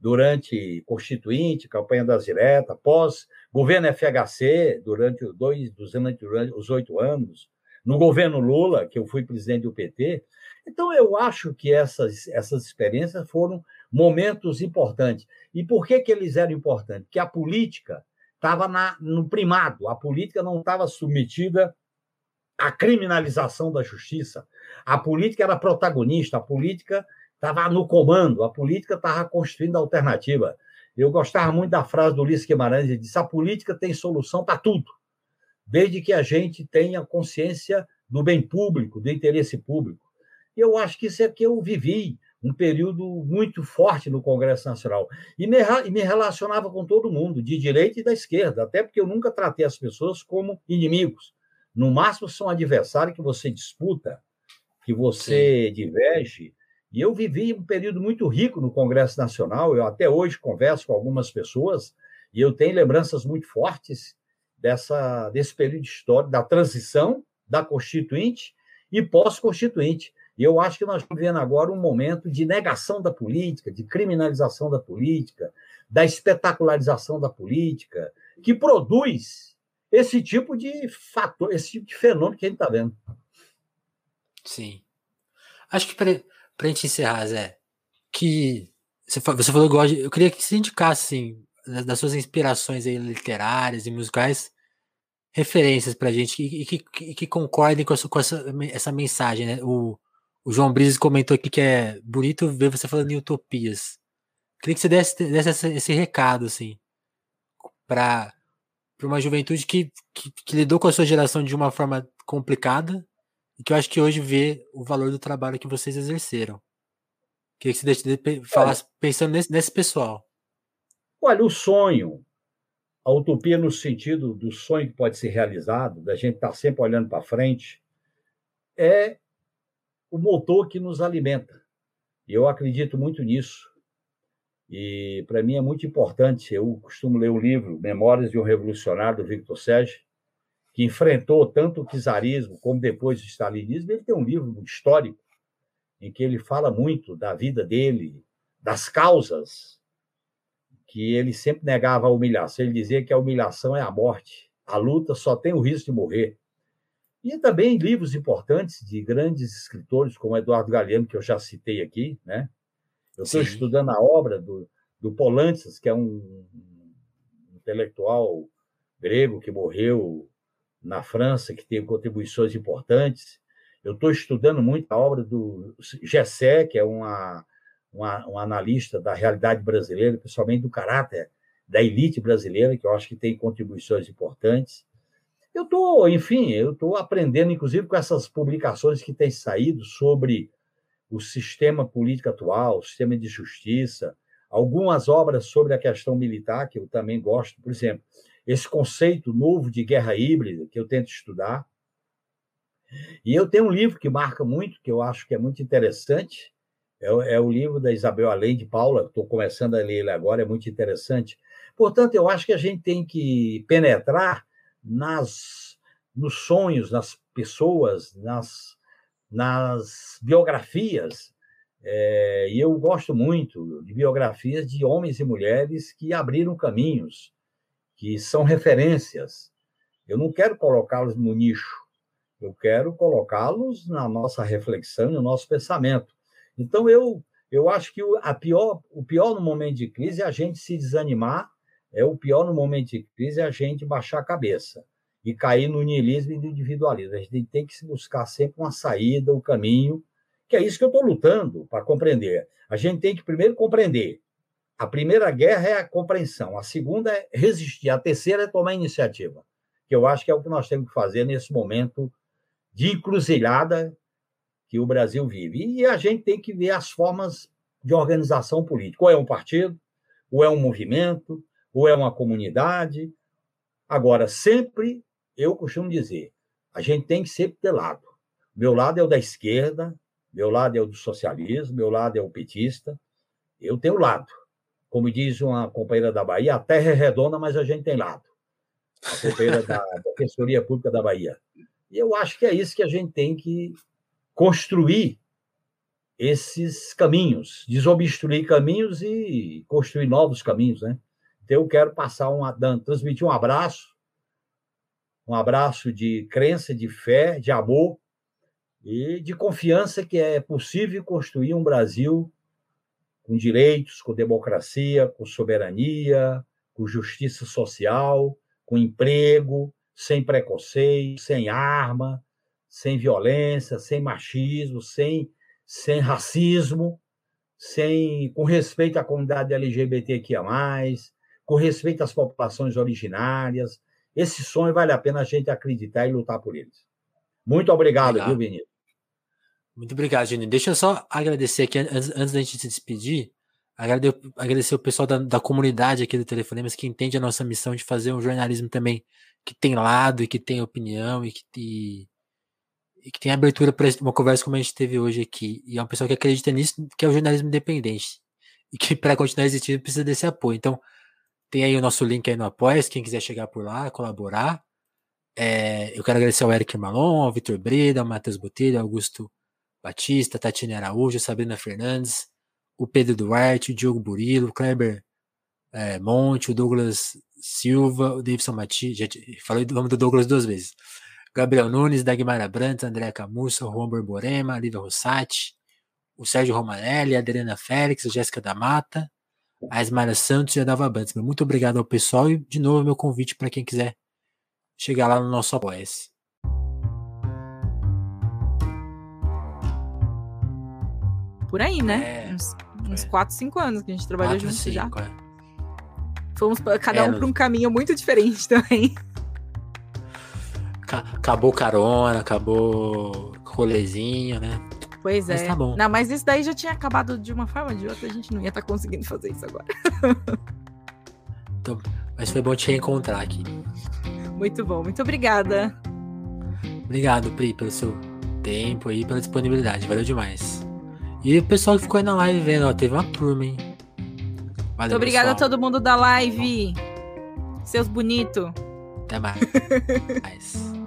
durante Constituinte, campanha das diretas, pós governo FHC, durante, dois, durante os oito anos, no governo Lula, que eu fui presidente do PT. Então, eu acho que essas, essas experiências foram momentos importantes. E por que, que eles eram importantes? Porque a política estava no primado, a política não estava submetida à criminalização da justiça. A política era protagonista, a política estava no comando, a política estava construindo a alternativa. Eu gostava muito da frase do Ulisses Guimarães, ele disse: a política tem solução para tudo, desde que a gente tenha consciência do bem público, do interesse público. E eu acho que isso é que eu vivi um período muito forte no Congresso Nacional. E me, e me relacionava com todo mundo, de direita e da esquerda, até porque eu nunca tratei as pessoas como inimigos. No máximo, são adversários que você disputa, que você Sim. diverge, e eu vivi um período muito rico no Congresso Nacional. Eu até hoje converso com algumas pessoas e eu tenho lembranças muito fortes dessa desse período histórico da transição da Constituinte e pós-Constituinte. E eu acho que nós estamos vivendo agora um momento de negação da política, de criminalização da política, da espetacularização da política, que produz esse tipo de fator, esse tipo de fenômeno que a gente está vendo. Sim. Acho que pra gente encerrar, Zé, que você, falou igual, eu queria que você indicasse, assim, das suas inspirações aí literárias e musicais, referências pra gente e que, que, que, concordem com, essa, com essa, essa mensagem, né? O, o João Brise comentou aqui que é bonito ver você falando em utopias. Queria que você desse, desse esse, esse recado, assim, para uma juventude que, que, que, lidou com a sua geração de uma forma complicada e que eu acho que hoje vê o valor do trabalho que vocês exerceram. Queria que você de, falasse pensando nesse, nesse pessoal. Olha, o sonho, a utopia no sentido do sonho que pode ser realizado, da gente estar tá sempre olhando para frente, é o motor que nos alimenta. E eu acredito muito nisso. E para mim é muito importante. Eu costumo ler o livro Memórias de um Revolucionário, do Victor Sege, que enfrentou tanto o czarismo como depois o stalinismo. Ele tem um livro histórico em que ele fala muito da vida dele, das causas que ele sempre negava a humilhação. Ele dizia que a humilhação é a morte, a luta só tem o risco de morrer. E também livros importantes de grandes escritores, como Eduardo Galeano, que eu já citei aqui. Né? Eu estou estudando a obra do, do Polantzas, que é um intelectual grego que morreu na França, que tem contribuições importantes. Eu estou estudando muito a obra do Gessé, que é uma, uma, um analista da realidade brasileira, principalmente do caráter da elite brasileira, que eu acho que tem contribuições importantes. Eu estou, enfim, eu estou aprendendo, inclusive, com essas publicações que têm saído sobre o sistema político atual, o sistema de justiça, algumas obras sobre a questão militar, que eu também gosto, por exemplo, esse conceito novo de guerra híbrida, que eu tento estudar. E eu tenho um livro que marca muito, que eu acho que é muito interessante, é, é o livro da Isabel Além de Paula, estou começando a ler ele agora, é muito interessante. Portanto, eu acho que a gente tem que penetrar nas, nos sonhos, nas pessoas, nas, nas biografias. É, e eu gosto muito de biografias de homens e mulheres que abriram caminhos, que são referências. Eu não quero colocá-los no nicho, eu quero colocá-los na nossa reflexão, no nosso pensamento. Então, eu, eu acho que a pior, o pior no momento de crise é a gente se desanimar é o pior no momento de crise é a gente baixar a cabeça e cair no niilismo e no individualismo. A gente tem que buscar sempre uma saída, um caminho, que é isso que eu estou lutando para compreender. A gente tem que primeiro compreender. A primeira guerra é a compreensão, a segunda é resistir, a terceira é tomar iniciativa, que eu acho que é o que nós temos que fazer nesse momento de encruzilhada que o Brasil vive. E a gente tem que ver as formas de organização política. Ou é um partido, ou é um movimento, ou é uma comunidade. Agora, sempre, eu costumo dizer, a gente tem que sempre ter lado. Meu lado é o da esquerda, meu lado é o do socialismo, meu lado é o petista. Eu tenho lado. Como diz uma companheira da Bahia, a terra é redonda, mas a gente tem lado. A companheira da Defensoria Pública da Bahia. E eu acho que é isso que a gente tem que construir esses caminhos, desobstruir caminhos e construir novos caminhos, né? Então, eu quero passar um, transmitir um abraço, um abraço de crença, de fé, de amor e de confiança que é possível construir um Brasil com direitos, com democracia, com soberania, com justiça social, com emprego, sem preconceito, sem arma, sem violência, sem machismo, sem, sem racismo, sem com respeito à comunidade LGBTQIA+, com respeito às populações originárias. Esse sonho vale a pena a gente acreditar e lutar por eles. Muito obrigado, obrigado. viu, Vinícius? Muito obrigado, Juninho. Deixa eu só agradecer aqui, antes, antes da gente se despedir, agradecer o pessoal da, da comunidade aqui do Telefonemas que entende a nossa missão de fazer um jornalismo também que tem lado e que tem opinião e que, e, e que tem abertura para uma conversa como a gente teve hoje aqui. E é um pessoal que acredita nisso, que é o jornalismo independente. E que para continuar existindo precisa desse apoio. Então, tem aí o nosso link aí no Apoia, quem quiser chegar por lá, colaborar. É, eu quero agradecer ao Eric Malon, ao Vitor Breda, ao Matheus Botelho, ao Augusto Batista, Tatiana Araújo, Sabrina Fernandes, o Pedro Duarte, o Diogo Burilo, o Kleber é, Monte, o Douglas Silva, o Davidson já falei do nome do Douglas duas vezes. Gabriel Nunes, Dagmar Brandt, André Camussa, Juan Borborema, Lívia Rossati, o Sérgio Romanelli, a Adriana Félix, a Jéssica da Mata, a Esmara Santos e a Dava Bantes. Muito obrigado ao pessoal e, de novo, meu convite para quem quiser chegar lá no nosso apoia Por aí, né? É, uns, uns 4, 5 anos que a gente trabalhou junto já. É. Fomos cada é, um para um caminho muito diferente também. Acabou carona, acabou rolezinho, né? Pois mas é. Tá bom. Não, mas isso daí já tinha acabado de uma forma ou de outra, a gente não ia estar tá conseguindo fazer isso agora. então, mas foi bom te reencontrar aqui. Muito bom, muito obrigada. Obrigado, Pri, pelo seu tempo e pela disponibilidade. Valeu demais. E o pessoal que ficou aí na live vendo, ó, teve uma turma, hein? Valeu, muito obrigada a todo mundo da live. Seus bonitos. Até mais.